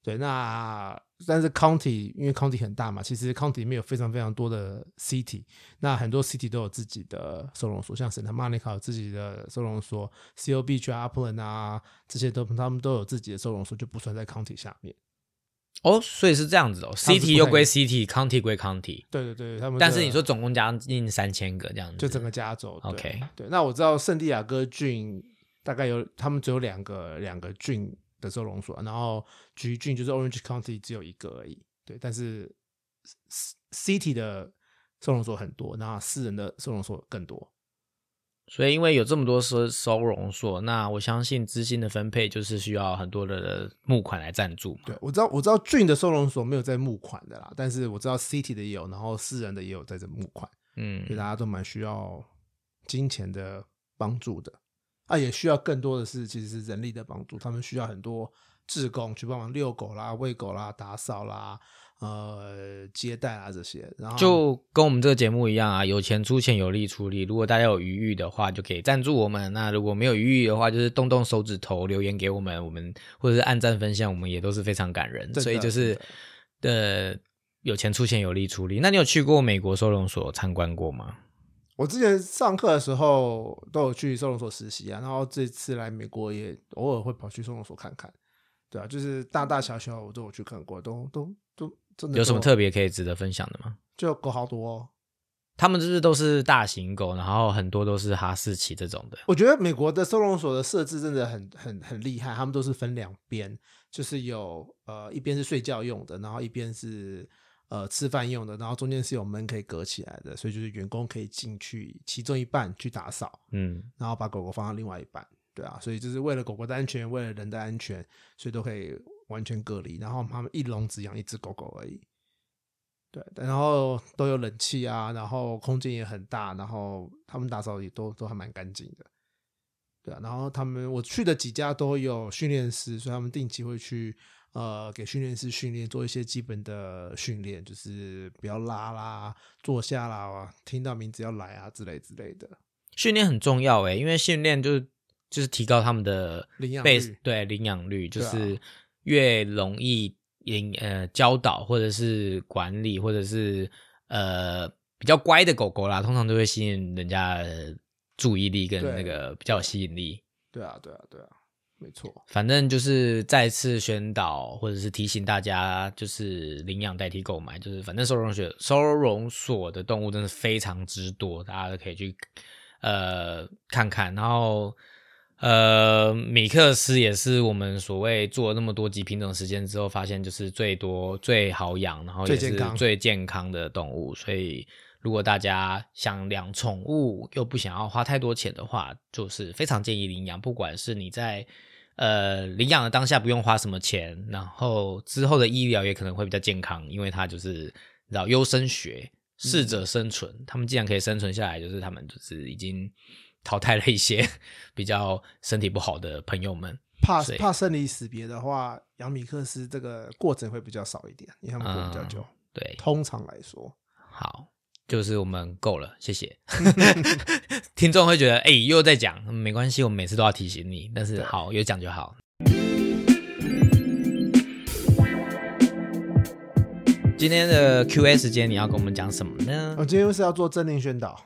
对，那但是 county 因为 county 很大嘛，其实 county 里面有非常非常多的 city，那很多 city 都有自己的收容所，像 Santa Monica 有自己的收容所，CO Beach 啊、Upland 啊这些都他们都有自己的收容所，就不算在 county 下面。哦，所以是这样子哦，city 又归 city，county 归 county，对对对，他们但是你说总共将近三千个这样子，就整个加州 OK 对，那我知道圣地亚哥郡大概有他们只有两个两个郡的收容所，然后橘郡就是 Orange County 只有一个而已。对，但是 City 的收容所很多，那私人的收容所更多。所以因为有这么多收收容所，那我相信资金的分配就是需要很多的募款来赞助。对，我知道我知道郡的收容所没有在募款的啦，但是我知道 City 的也有，然后私人的也有在这募款，嗯所以大家都蛮需要金钱的帮助的。啊，也需要更多的是其实是人力的帮助，他们需要很多志工去帮忙遛狗啦、喂狗啦、打扫啦、呃接待啊这些，然后就跟我们这个节目一样啊，有钱出钱，有力出力。如果大家有余裕的话，就可以赞助我们；那如果没有余裕的话，就是动动手指头留言给我们，我们或者是按赞分享，我们也都是非常感人。的所以就是真呃，有钱出钱，有力出力。那你有去过美国收容所参观过吗？我之前上课的时候都有去收容所实习啊，然后这次来美国也偶尔会跑去收容所看看，对啊，就是大大小小我都有去看过，都都都真的都有什么特别可以值得分享的吗？就狗好多、哦。他们就是都是大型狗，然后很多都是哈士奇这种的。我觉得美国的收容所的设置真的很很很厉害，他们都是分两边，就是有呃一边是睡觉用的，然后一边是呃吃饭用的，然后中间是有门可以隔起来的，所以就是员工可以进去其中一半去打扫，嗯，然后把狗狗放到另外一半，对啊，所以就是为了狗狗的安全，为了人的安全，所以都可以完全隔离。然后他们一笼只养一只狗狗而已，对，然后都有冷气啊，然后空间也很大，然后他们打扫也都都还蛮干净的，对啊。然后他们我去的几家都有训练师，所以他们定期会去呃给训练师训练，做一些基本的训练，就是不要拉啦、坐下啦、听到名字要来啊之类之类的。训练很重要诶，因为训练就是就是提高他们的领养被率对领养率，就是越容易引呃教导或者是管理或者是呃比较乖的狗狗啦，通常都会吸引人家注意力跟那个比较有吸引力。对啊，对啊，对啊，没错。反正就是再次宣导或者是提醒大家，就是领养代替购买，就是反正收容所收容所的动物真的非常之多，大家都可以去呃看看。然后呃，米克斯也是我们所谓做了那么多集品种实践之后，发现就是最多最好养，然后也是最健康最健康的动物，所以。如果大家想养宠物又不想要花太多钱的话，就是非常建议领养。不管是你在呃领养的当下不用花什么钱，然后之后的医疗也可能会比较健康，因为它就是你知道优生学，适者生存。他们既然可以生存下来，就是他们就是已经淘汰了一些 比较身体不好的朋友们。怕怕生离死别的话，养米克斯这个过程会比较少一点，因为他们活比较久。对，通常来说，好，就是我们够了，谢谢。听众会觉得，哎、又在讲，嗯没关系，我们每次都要提醒你，但是好，有讲就好。今天的 Q&A 时间，你要跟我们讲什么呢我？今天是要做政令宣导，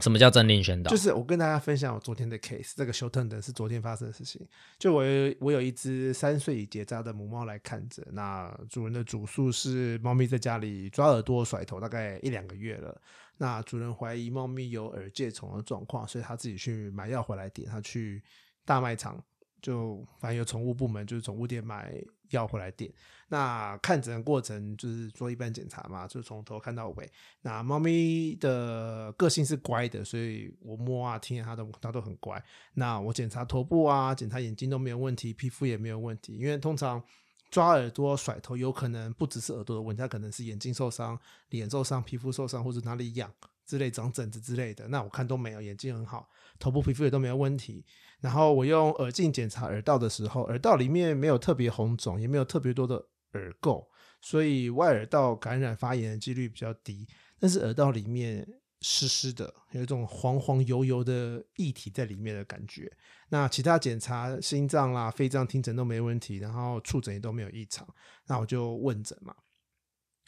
什么叫政令宣导？就是我跟大家分享我昨天的 case，这个修特等是昨天发生的事情。就我我有一只三岁已结扎的母猫来看着，那主人的主诉是猫咪在家里抓耳朵甩头，大概一两个月了。那主人怀疑猫咪有耳疥虫的状况，所以他自己去买药回来点，他去大卖场就反正有宠物部门，就是宠物店买要回来点。那看诊的过程就是做一般检查嘛，就从头看到尾。那猫咪的个性是乖的，所以我摸啊、听啊，它都它都很乖。那我检查头部啊、检查眼睛都没有问题，皮肤也没有问题。因为通常抓耳朵、甩头有可能不只是耳朵的问题，它可能是眼睛受伤、脸受伤、皮肤受伤或者哪里痒之类、长疹子之类的。那我看都没有，眼睛很好，头部皮肤也都没有问题。然后我用耳镜检查耳道的时候，耳道里面没有特别红肿，也没有特别多的耳垢，所以外耳道感染发炎的几率比较低。但是耳道里面湿湿的，有一种黄黄油油的液体在里面的感觉。那其他检查心脏啦、肺脏、听诊都没问题，然后触诊也都没有异常。那我就问诊嘛，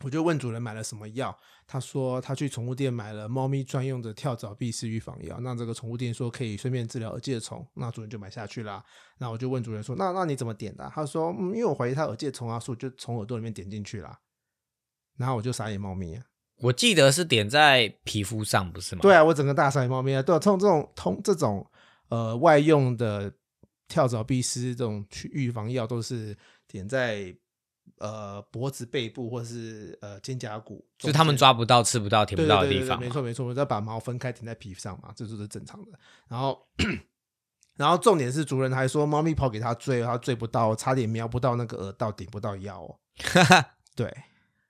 我就问主人买了什么药，他说他去宠物店买了猫咪专用的跳蚤闭丝预防药。那这个宠物店说可以顺便治疗耳疥虫，那主人就买下去啦。那我就问主人说，那那你怎么点的啊、他说，嗯，因为我怀疑他耳疥虫啊，所以就从耳朵里面点进去啦。然后我就傻眼猫咪啊，我记得是点在皮肤上，不是吗？对啊，我整个大傻眼猫咪啊，对啊，通这种通这种呃外用的跳蚤闭丝这种去预防药都是点在呃脖子背部或是呃肩胛骨，就是他们抓不到、吃不到、舔不到的地方。对对对对没错没错，我再把毛分开停在皮肤上嘛，这就是正常的。然后然后重点是主人还说猫咪跑给他追，他追不到，差点瞄不到那个耳道，顶不到腰哦。对，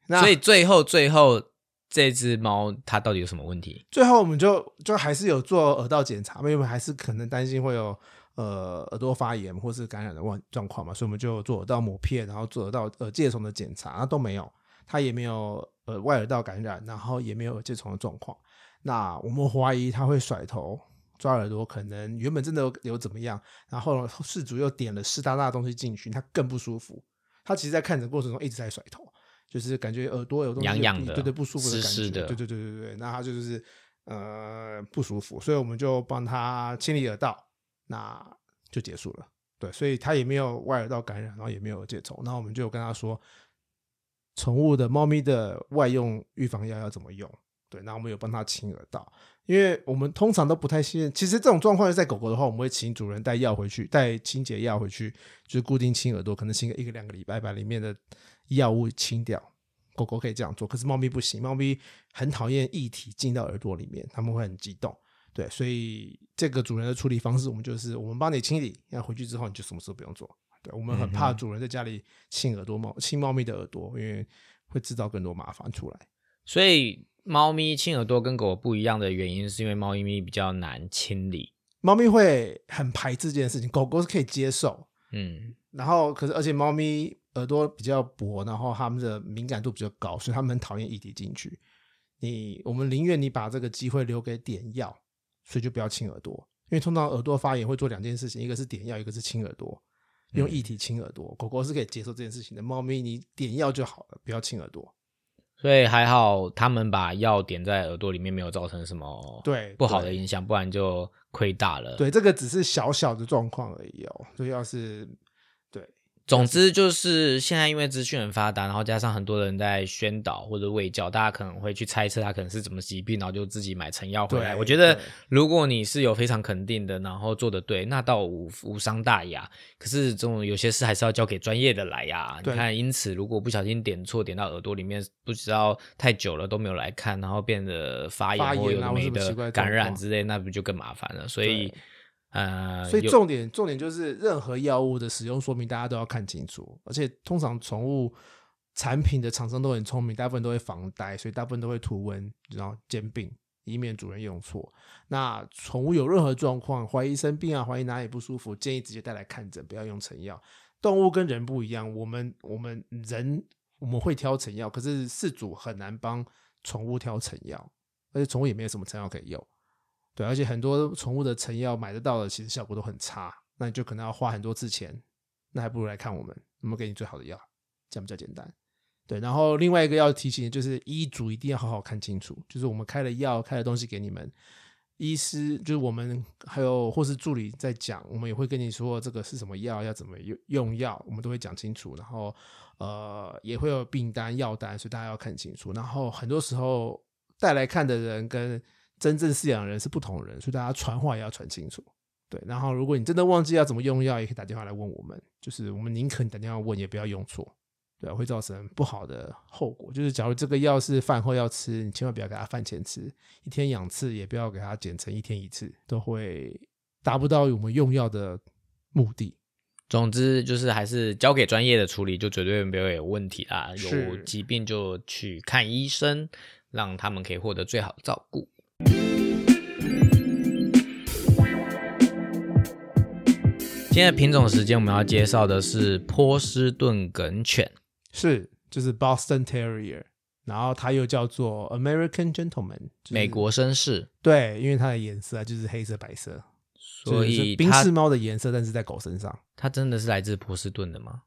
那所以最后最后这只猫它到底有什么问题？最后我们就就还是有做耳道检查，因为我们还是可能担心会有呃耳朵发炎或是感染的状状况嘛，所以我们就做耳道抹片，然后做耳道耳疥虫的检查，那都没有，他也没有呃外耳道感染，然后也没有耳疥虫的状况。那我们怀疑他会甩头。抓耳朵可能原本真的有有怎么样，然后事主又点了湿哒哒的东西进去，他更不舒服。他其实，在看诊过程中一直在甩头，就是感觉耳朵有东西痒痒的对对不舒服的感觉，湿湿的对对对对对，那他就是呃不舒服，所以我们就帮他清理耳道，那就结束了。对，所以他也没有外耳道感染，然后也没有耳疥虫，然后我们就跟他说，宠物的猫咪的外用预防药要怎么用。对，那我们有帮他清耳道，因为我们通常都不太信任。其实这种状况在狗狗的话，我们会请主人带药回去，带清洁药回去，就是固定清耳朵，可能清个一个两个礼拜，把里面的药物清掉。狗狗可以这样做，可是猫咪不行，猫咪很讨厌液体进到耳朵里面，它们会很激动。对，所以这个主人的处理方式，我们就是我们帮你清理，那回去之后你就什么事都不用做。对，我们很怕主人在家里亲耳朵猫亲猫咪的耳朵，因为会制造更多麻烦出来。所以猫咪亲耳朵跟狗不一样的原因，是因为猫咪比较难清理。猫咪会很排斥这件事情，狗狗是可以接受。嗯，然后可是而且猫咪耳朵比较薄，然后它们的敏感度比较高，所以它们很讨厌液体进去。你我们宁愿你把这个机会留给点药，所以就不要亲耳朵，因为通常耳朵发炎会做两件事情，一个是点药，一个是亲耳朵，用液体亲耳朵。狗狗是可以接受这件事情的，猫咪你点药就好了，不要亲耳朵。所以还好他们把药点在耳朵里面，没有造成什么对不好的影响，不然就亏大了。对，这个只是小小的状况而已哦。所以要是对总之就是现在因为资讯很发达，然后加上很多人在宣导或者喂教，大家可能会去猜测它可能是怎么疾病，然后就自己买成药回来。我觉得如果你是有非常肯定的，然后做的对，那倒无无伤大雅。可是这种有些事还是要交给专业的来呀。你看，因此如果不小心点错，点到耳朵里面，不知道太久了都没有来看，然后变得发炎发或有没的感染之类，那不就更麻烦了？所以对。呃，所以重点重点就是任何药物的使用说明，大家都要看清楚。而且通常宠物产品的厂商都很聪明，大部分都会防呆，所以大部分都会图文，然后兼并，以免主人用错。那宠物有任何状况，怀疑生病啊，怀疑哪里不舒服，建议直接带来看诊，不要用成药。动物跟人不一样，我们我们人我们会挑成药，可是饲主很难帮宠物挑成药。而且宠物也没有什么成药可以用。对，而且很多宠物的成药买得到的，其实效果都很差，那你就可能要花很多次钱，那还不如来看我们，我们给你最好的药，这样比较简单。对，然后另外一个要提醒的就是医嘱一定要好好看清楚，就是我们开了药、开了东西给你们，医师就是我们还有或是助理在讲，我们也会跟你说这个是什么药，要怎么用用药，我们都会讲清楚。然后呃也会有病单、药单，所以大家要看清楚。然后很多时候带来看的人跟真正饲养人是不同人，所以大家传话也要传清楚。对，然后如果你真的忘记要怎么用药，也可以打电话来问我们，就是我们宁可你打电话问，也不要用错。对，会造成不好的后果。就是假如这个药是饭后要吃，你千万不要给他饭前吃，一天两次也不要给他减成一天一次，都会达不到我们用药的目的。总之就是还是交给专业的处理，就绝对没有有问题啦。有疾病就去看医生，让他们可以获得最好的照顾。今天的品种时间，我们要介绍的是波士顿梗犬。是，就是 Boston Terrier，然后它又叫做 American Gentleman，就是美国绅士，对，因为它的颜色啊就是黑色白色，所就是以它冰室猫的颜色，但是在狗身上。它真的是来自波士顿的吗？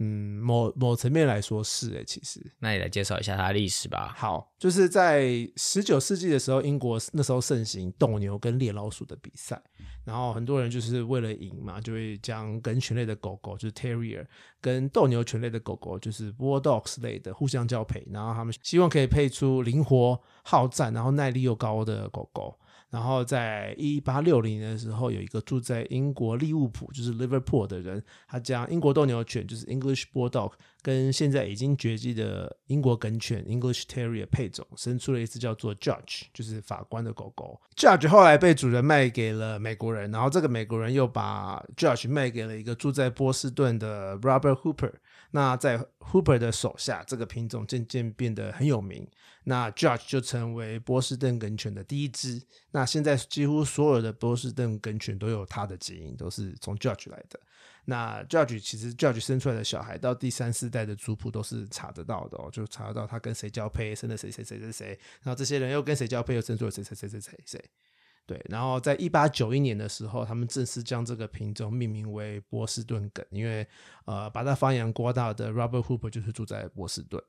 嗯，某某层面来说是诶，其实那你来介绍一下它的历史吧。好，就是在十九世纪的时候，英国那时候盛行斗牛跟猎老鼠的比赛，然后很多人就是为了赢嘛，就会将梗犬类的狗狗，就是 Terrier，跟斗牛犬类的狗狗，就是 Bulldogs 类的互相交配，然后他们希望可以配出灵活、好战，然后耐力又高的狗狗。然后在一八六零年的时候，有一个住在英国利物浦，就是 Liverpool 的人，他将英国斗牛犬，就是 English Bulldog，跟现在已经绝迹的英国梗犬 English Terrier 配种，生出了一只叫做 Judge，就是法官的狗狗。Judge 后来被主人卖给了美国人，然后这个美国人又把 Judge 卖给了一个住在波士顿的 Robert Hooper。那在 Hooper 的手下，这个品种渐渐变得很有名。那 Judge 就成为波士顿梗犬的第一只。那现在几乎所有的波士顿梗犬都有它的基因，都是从 Judge 来的。那 Judge 其实 Judge 生出来的小孩，到第三四代的族谱都是查得到的哦，就查得到他跟谁交配，生了谁谁谁谁谁，然后这些人又跟谁交配，又生出了谁谁谁谁谁谁。对，然后在一八九一年的时候，他们正式将这个品种命名为波士顿梗，因为呃，把它发扬光大的 Robert Hooper 就是住在波士顿。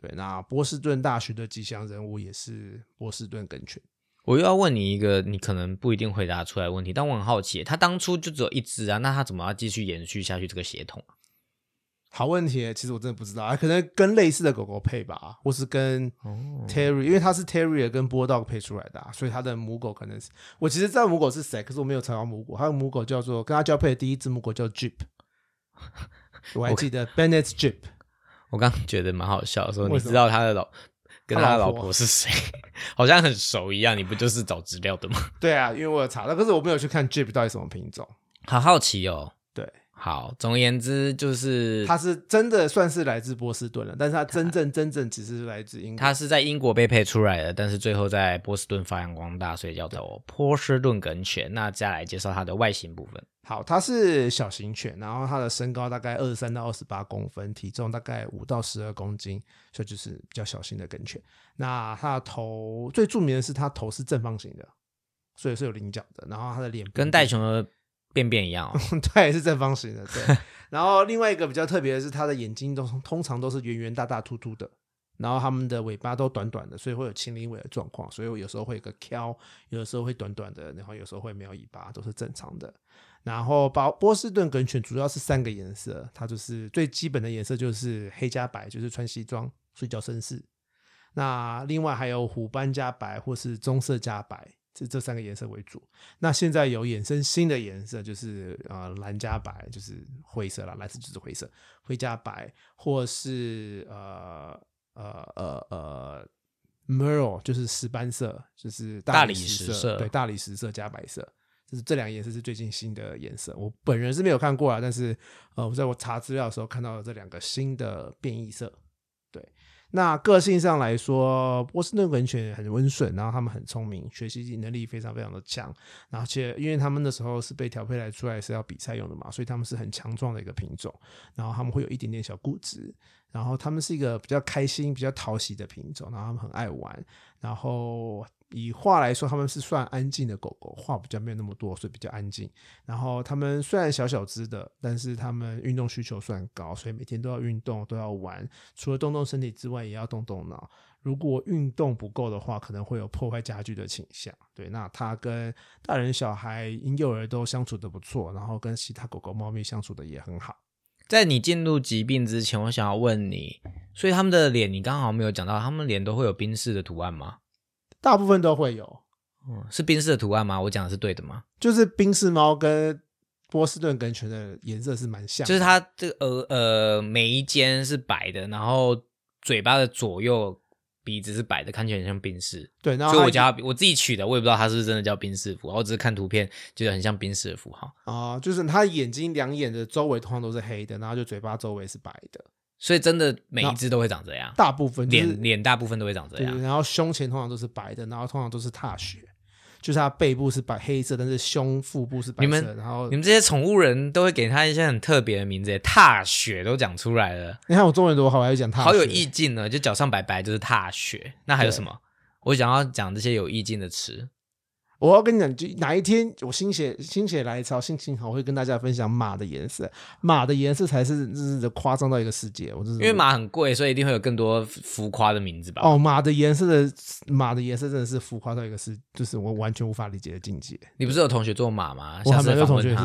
对，那波士顿大学的吉祥人物也是波士顿梗犬。我又要问你一个你可能不一定回答出来问题，但我很好奇，它当初就只有一只啊，那它怎么要继续延续下去这个血统啊？好问题，其实我真的不知道，啊，可能跟类似的狗狗配吧，或是跟 Terry，、因为它是 Terrier 跟 Bulldog 配出来的、啊，所以它的母狗可能是我其实知道母狗是谁，可是我没有查到母狗，它的母狗叫做跟它交配的第一只母狗叫 Jeep，我还记得 Bennett Jeep，我刚刚觉得蛮好笑，说你知道他的老跟他他的老老婆。婆是谁，好像很熟一样，你不就是找资料的吗？对啊，因为我有查到，可是我没有去看 Jeep 到底什么品种，好好奇哦。对，好，总而言之就是它是真的算是来自波士顿了，但是它真正真正只是来自英国，它是在英国被配出来的，但是最后在波士顿发扬光大，所以叫做波士顿梗犬。那再来介绍它的外形部分。好，它是小型犬，然后它的身高大概二十三到二十八公分，体重大概五到十二公斤，所以就是比较小型的梗犬。那它的头最著名的是它头是正方形的，所以是有棱角的。然后它的脸跟戴熊的便便一样哦。它也是正方形的，对。然后另外一个比较特别的是，它的眼睛都通常都是圆圆大大凸凸的，然后它们的尾巴都短短的，所以会有青鳞尾的状况，所以我有时候会有个挑，有的时候会短短的，然后有时候会没有尾巴，都是正常的。然后波波士顿梗犬主要是三个颜色，它就是最基本的颜色就是黑加白，就是穿西装睡觉绅士。那另外还有虎斑加白或是棕色加白，这这三个颜色为主。那现在有衍生新的颜色，就是呃蓝加白，就是灰色啦，蓝色就是灰色，灰加白，或是呃呃呃呃 merle 就是石斑色，就是大理石石色对，大理石色加白色。就是这两个颜色是最近新的颜色，我本人是没有看过啊，但是呃，我在我查资料的时候看到了这两个新的变异色。那个性上来说，波士顿梗犬很温顺，然后他们很聪明，学习能力非常非常的强，而且因为他们那时候是被调配来出来是要比赛用的嘛，所以他们是很强壮的一个品种，然后他们会有一点点小固执，然后他们是一个比较开心、比较讨喜的品种，然后他们很爱玩，然后。以话来说，他们是算安静的狗狗，话比较没有那么多，所以比较安静。然后他们虽然小小只的，但是他们运动需求算高，所以每天都要运动，都要玩。除了动动身体之外，也要动动脑。如果运动不够的话，可能会有破坏家具的倾向。对，那他跟大人小孩、婴幼儿都相处的不错，然后跟其他狗狗、猫咪相处的也很好。在你进入疾病之前，我想要问你，所以他们的脸，你刚好没有讲到，他们脸都会有冰室的图案吗？大部分都会有，嗯，是冰室的图案吗？我讲的是对的吗？就是冰室猫跟波士顿梗犬的颜色是蛮像，就是它这个呃呃眉一间是白的，然后嘴巴的左右鼻子是白的，看起来很像冰室。对，所以我叫我自己取的，我也不知道它是不是真的叫冰室符号，我只是看图片觉得很像冰室的符号啊。就是它眼睛两眼的周围通常都是黑的，然后就嘴巴周围是白的。所以真的每一只都会长这样，大部分脸脸大部分都会长这样。然后胸前通常都是白的，然后通常都是踏雪，就是它背部是白黑色，但是胸腹部是白色。然后你们这些宠物人都会给它一些很特别的名字，踏雪都讲出来了。你看我中文多好，我还讲踏雪好有意境呢，就脚上白白就是踏雪。那还有什么？我想要讲这些有意境的词。我要跟你讲，就哪一天我心血心血来潮，心情好，会跟大家分享马的颜色。马的颜色才是真的夸张到一个世界。我是因为马很贵，所以一定会有更多浮夸的名字吧？哦，马的颜色的马的颜色真的是浮夸到一个世，就是我完全无法理解的境界。你不是有同学做马吗？我还没有同学是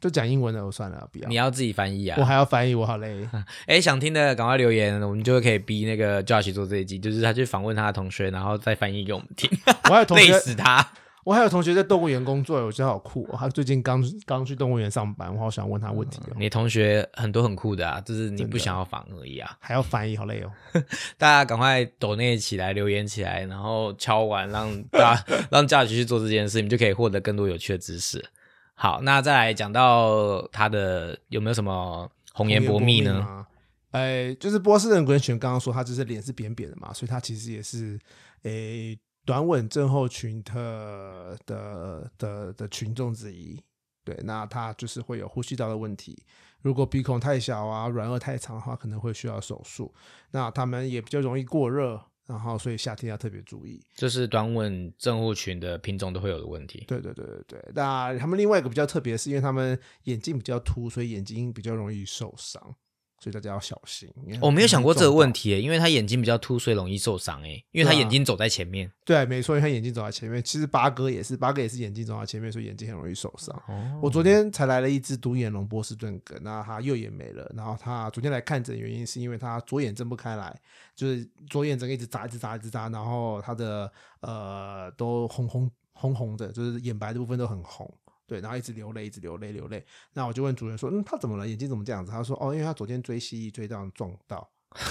就讲英文的，我算了，不要。你要自己翻译啊？我还要翻译，我好累。哎，想听的赶快留言，我们就可以逼那个 Josh 做这一集，就是他去访问他的同学，然后再翻译给我们听。我有同学累死他。我还有同学在动物园工作，我觉得好酷。他最近刚刚去动物园上班，我好想问他问题。你同学很多很酷的啊，就是你不想要访而已啊，还要翻译，好累哦。大家赶快抖内起来，留言起来，然后敲完，让大家 让佳琪去做这件事，你就可以获得更多有趣的知识。好，那再来讲到他的有没有什么红颜薄命呢？哎，就是波士顿滚犬刚刚说他就是脸是扁扁的嘛，所以他其实也是诶。短吻症候群的的的的群众之一，对，那他就是会有呼吸道的问题。如果鼻孔太小啊，软腭太长的话，可能会需要手术。那他们也比较容易过热，然后所以夏天要特别注意。这是短吻症候群的品种都会有的问题。对对对对对。那他们另外一个比较特别，是因为他们眼睛比较凸，所以眼睛比较容易受伤。所以大家要小心。我没有想过这个问题，因为他眼睛比较凸，所以容易受伤。哎，因为他眼睛走在前面。对，没错，因为他眼睛走在前面。其实八哥也是，八哥也是眼睛走在前面，所以眼睛很容易受伤。我昨天才来了一只独眼龙波士顿梗，那他右眼没了。然后他昨天来看诊，原因是因为他左眼睁不开来，就是左眼睁一直眨，一直眨，一直眨，然后他的呃都红红红红的，就是眼白的部分都很红。对，然后一直流泪，一直流泪，流泪。那我就问主人说：“嗯，他怎么了？眼睛怎么这样子？”他说：“哦，因为他昨天追蜥蜴追到撞到，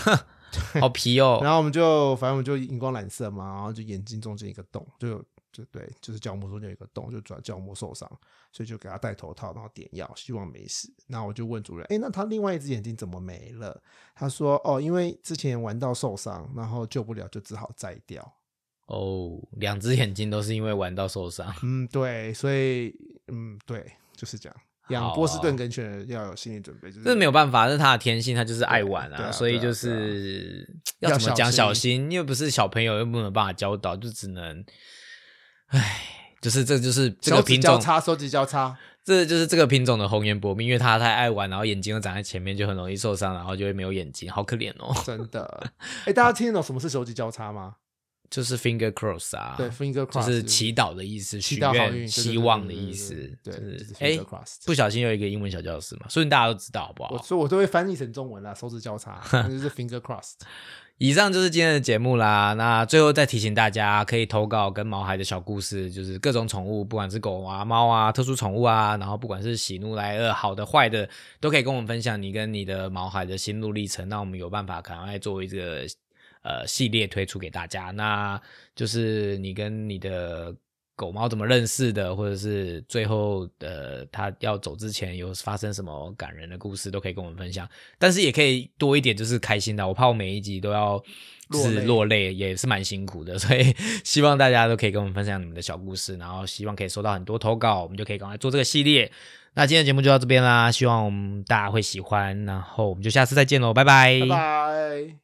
好皮哦。”然后我们就反正我们就荧光染色嘛，然后就眼睛中间一个洞，就就对，就是角膜中间有一个洞，就转角膜受伤，所以就给他戴头套，然后点药，希望没事。那我就问主人：“哎，那他另外一只眼睛怎么没了？”他说：“哦，因为之前玩到受伤，然后救不了，就只好摘掉。”哦，两只眼睛都是因为玩到受伤。嗯，对，所以嗯，对，就是这样。养波士顿梗犬要有心理准备，这没有办法，这是它的天性，它就是爱玩啊，所以就是 要怎么讲小心，又不是小朋友，又没有办法教导，就只能，唉，就是这就是这个品种交叉，收集交叉，这就是这个品种的红颜薄命，因为它太爱玩，然后眼睛又长在前面，就很容易受伤，然后就会没有眼睛，好可怜哦。真的，哎，大家听得懂什么是收集交叉吗？就是 finger cross 啊，对，finger cross 就是祈祷的意思，许愿、希望的意思。对，哎，不小心有一个英文小教室嘛，所以大家都知道，好不好？所以我都会翻译成中文啦，手指交叉，就是 finger cross。以上就是今天的节目啦。那最后再提醒大家，可以投稿跟毛孩的小故事，就是各种宠物，不管是狗啊、猫啊、特殊宠物啊，然后不管是喜怒哀乐、好的坏的，都可以跟我们分享你跟你的毛孩的心路历程。那我们有办法可能来作为这个。呃，系列推出给大家，那就是你跟你的狗猫怎么认识的，或者是最后的它要走之前有发生什么感人的故事，都可以跟我们分享。但是也可以多一点，就是开心的。我怕我每一集都要是落泪，也是蛮辛苦的。所以希望大家都可以跟我们分享你们的小故事，然后希望可以收到很多投稿，我们就可以赶快做这个系列。那今天的节目就到这边啦，希望我们大家会喜欢，然后我们就下次再见喽，拜拜，拜拜。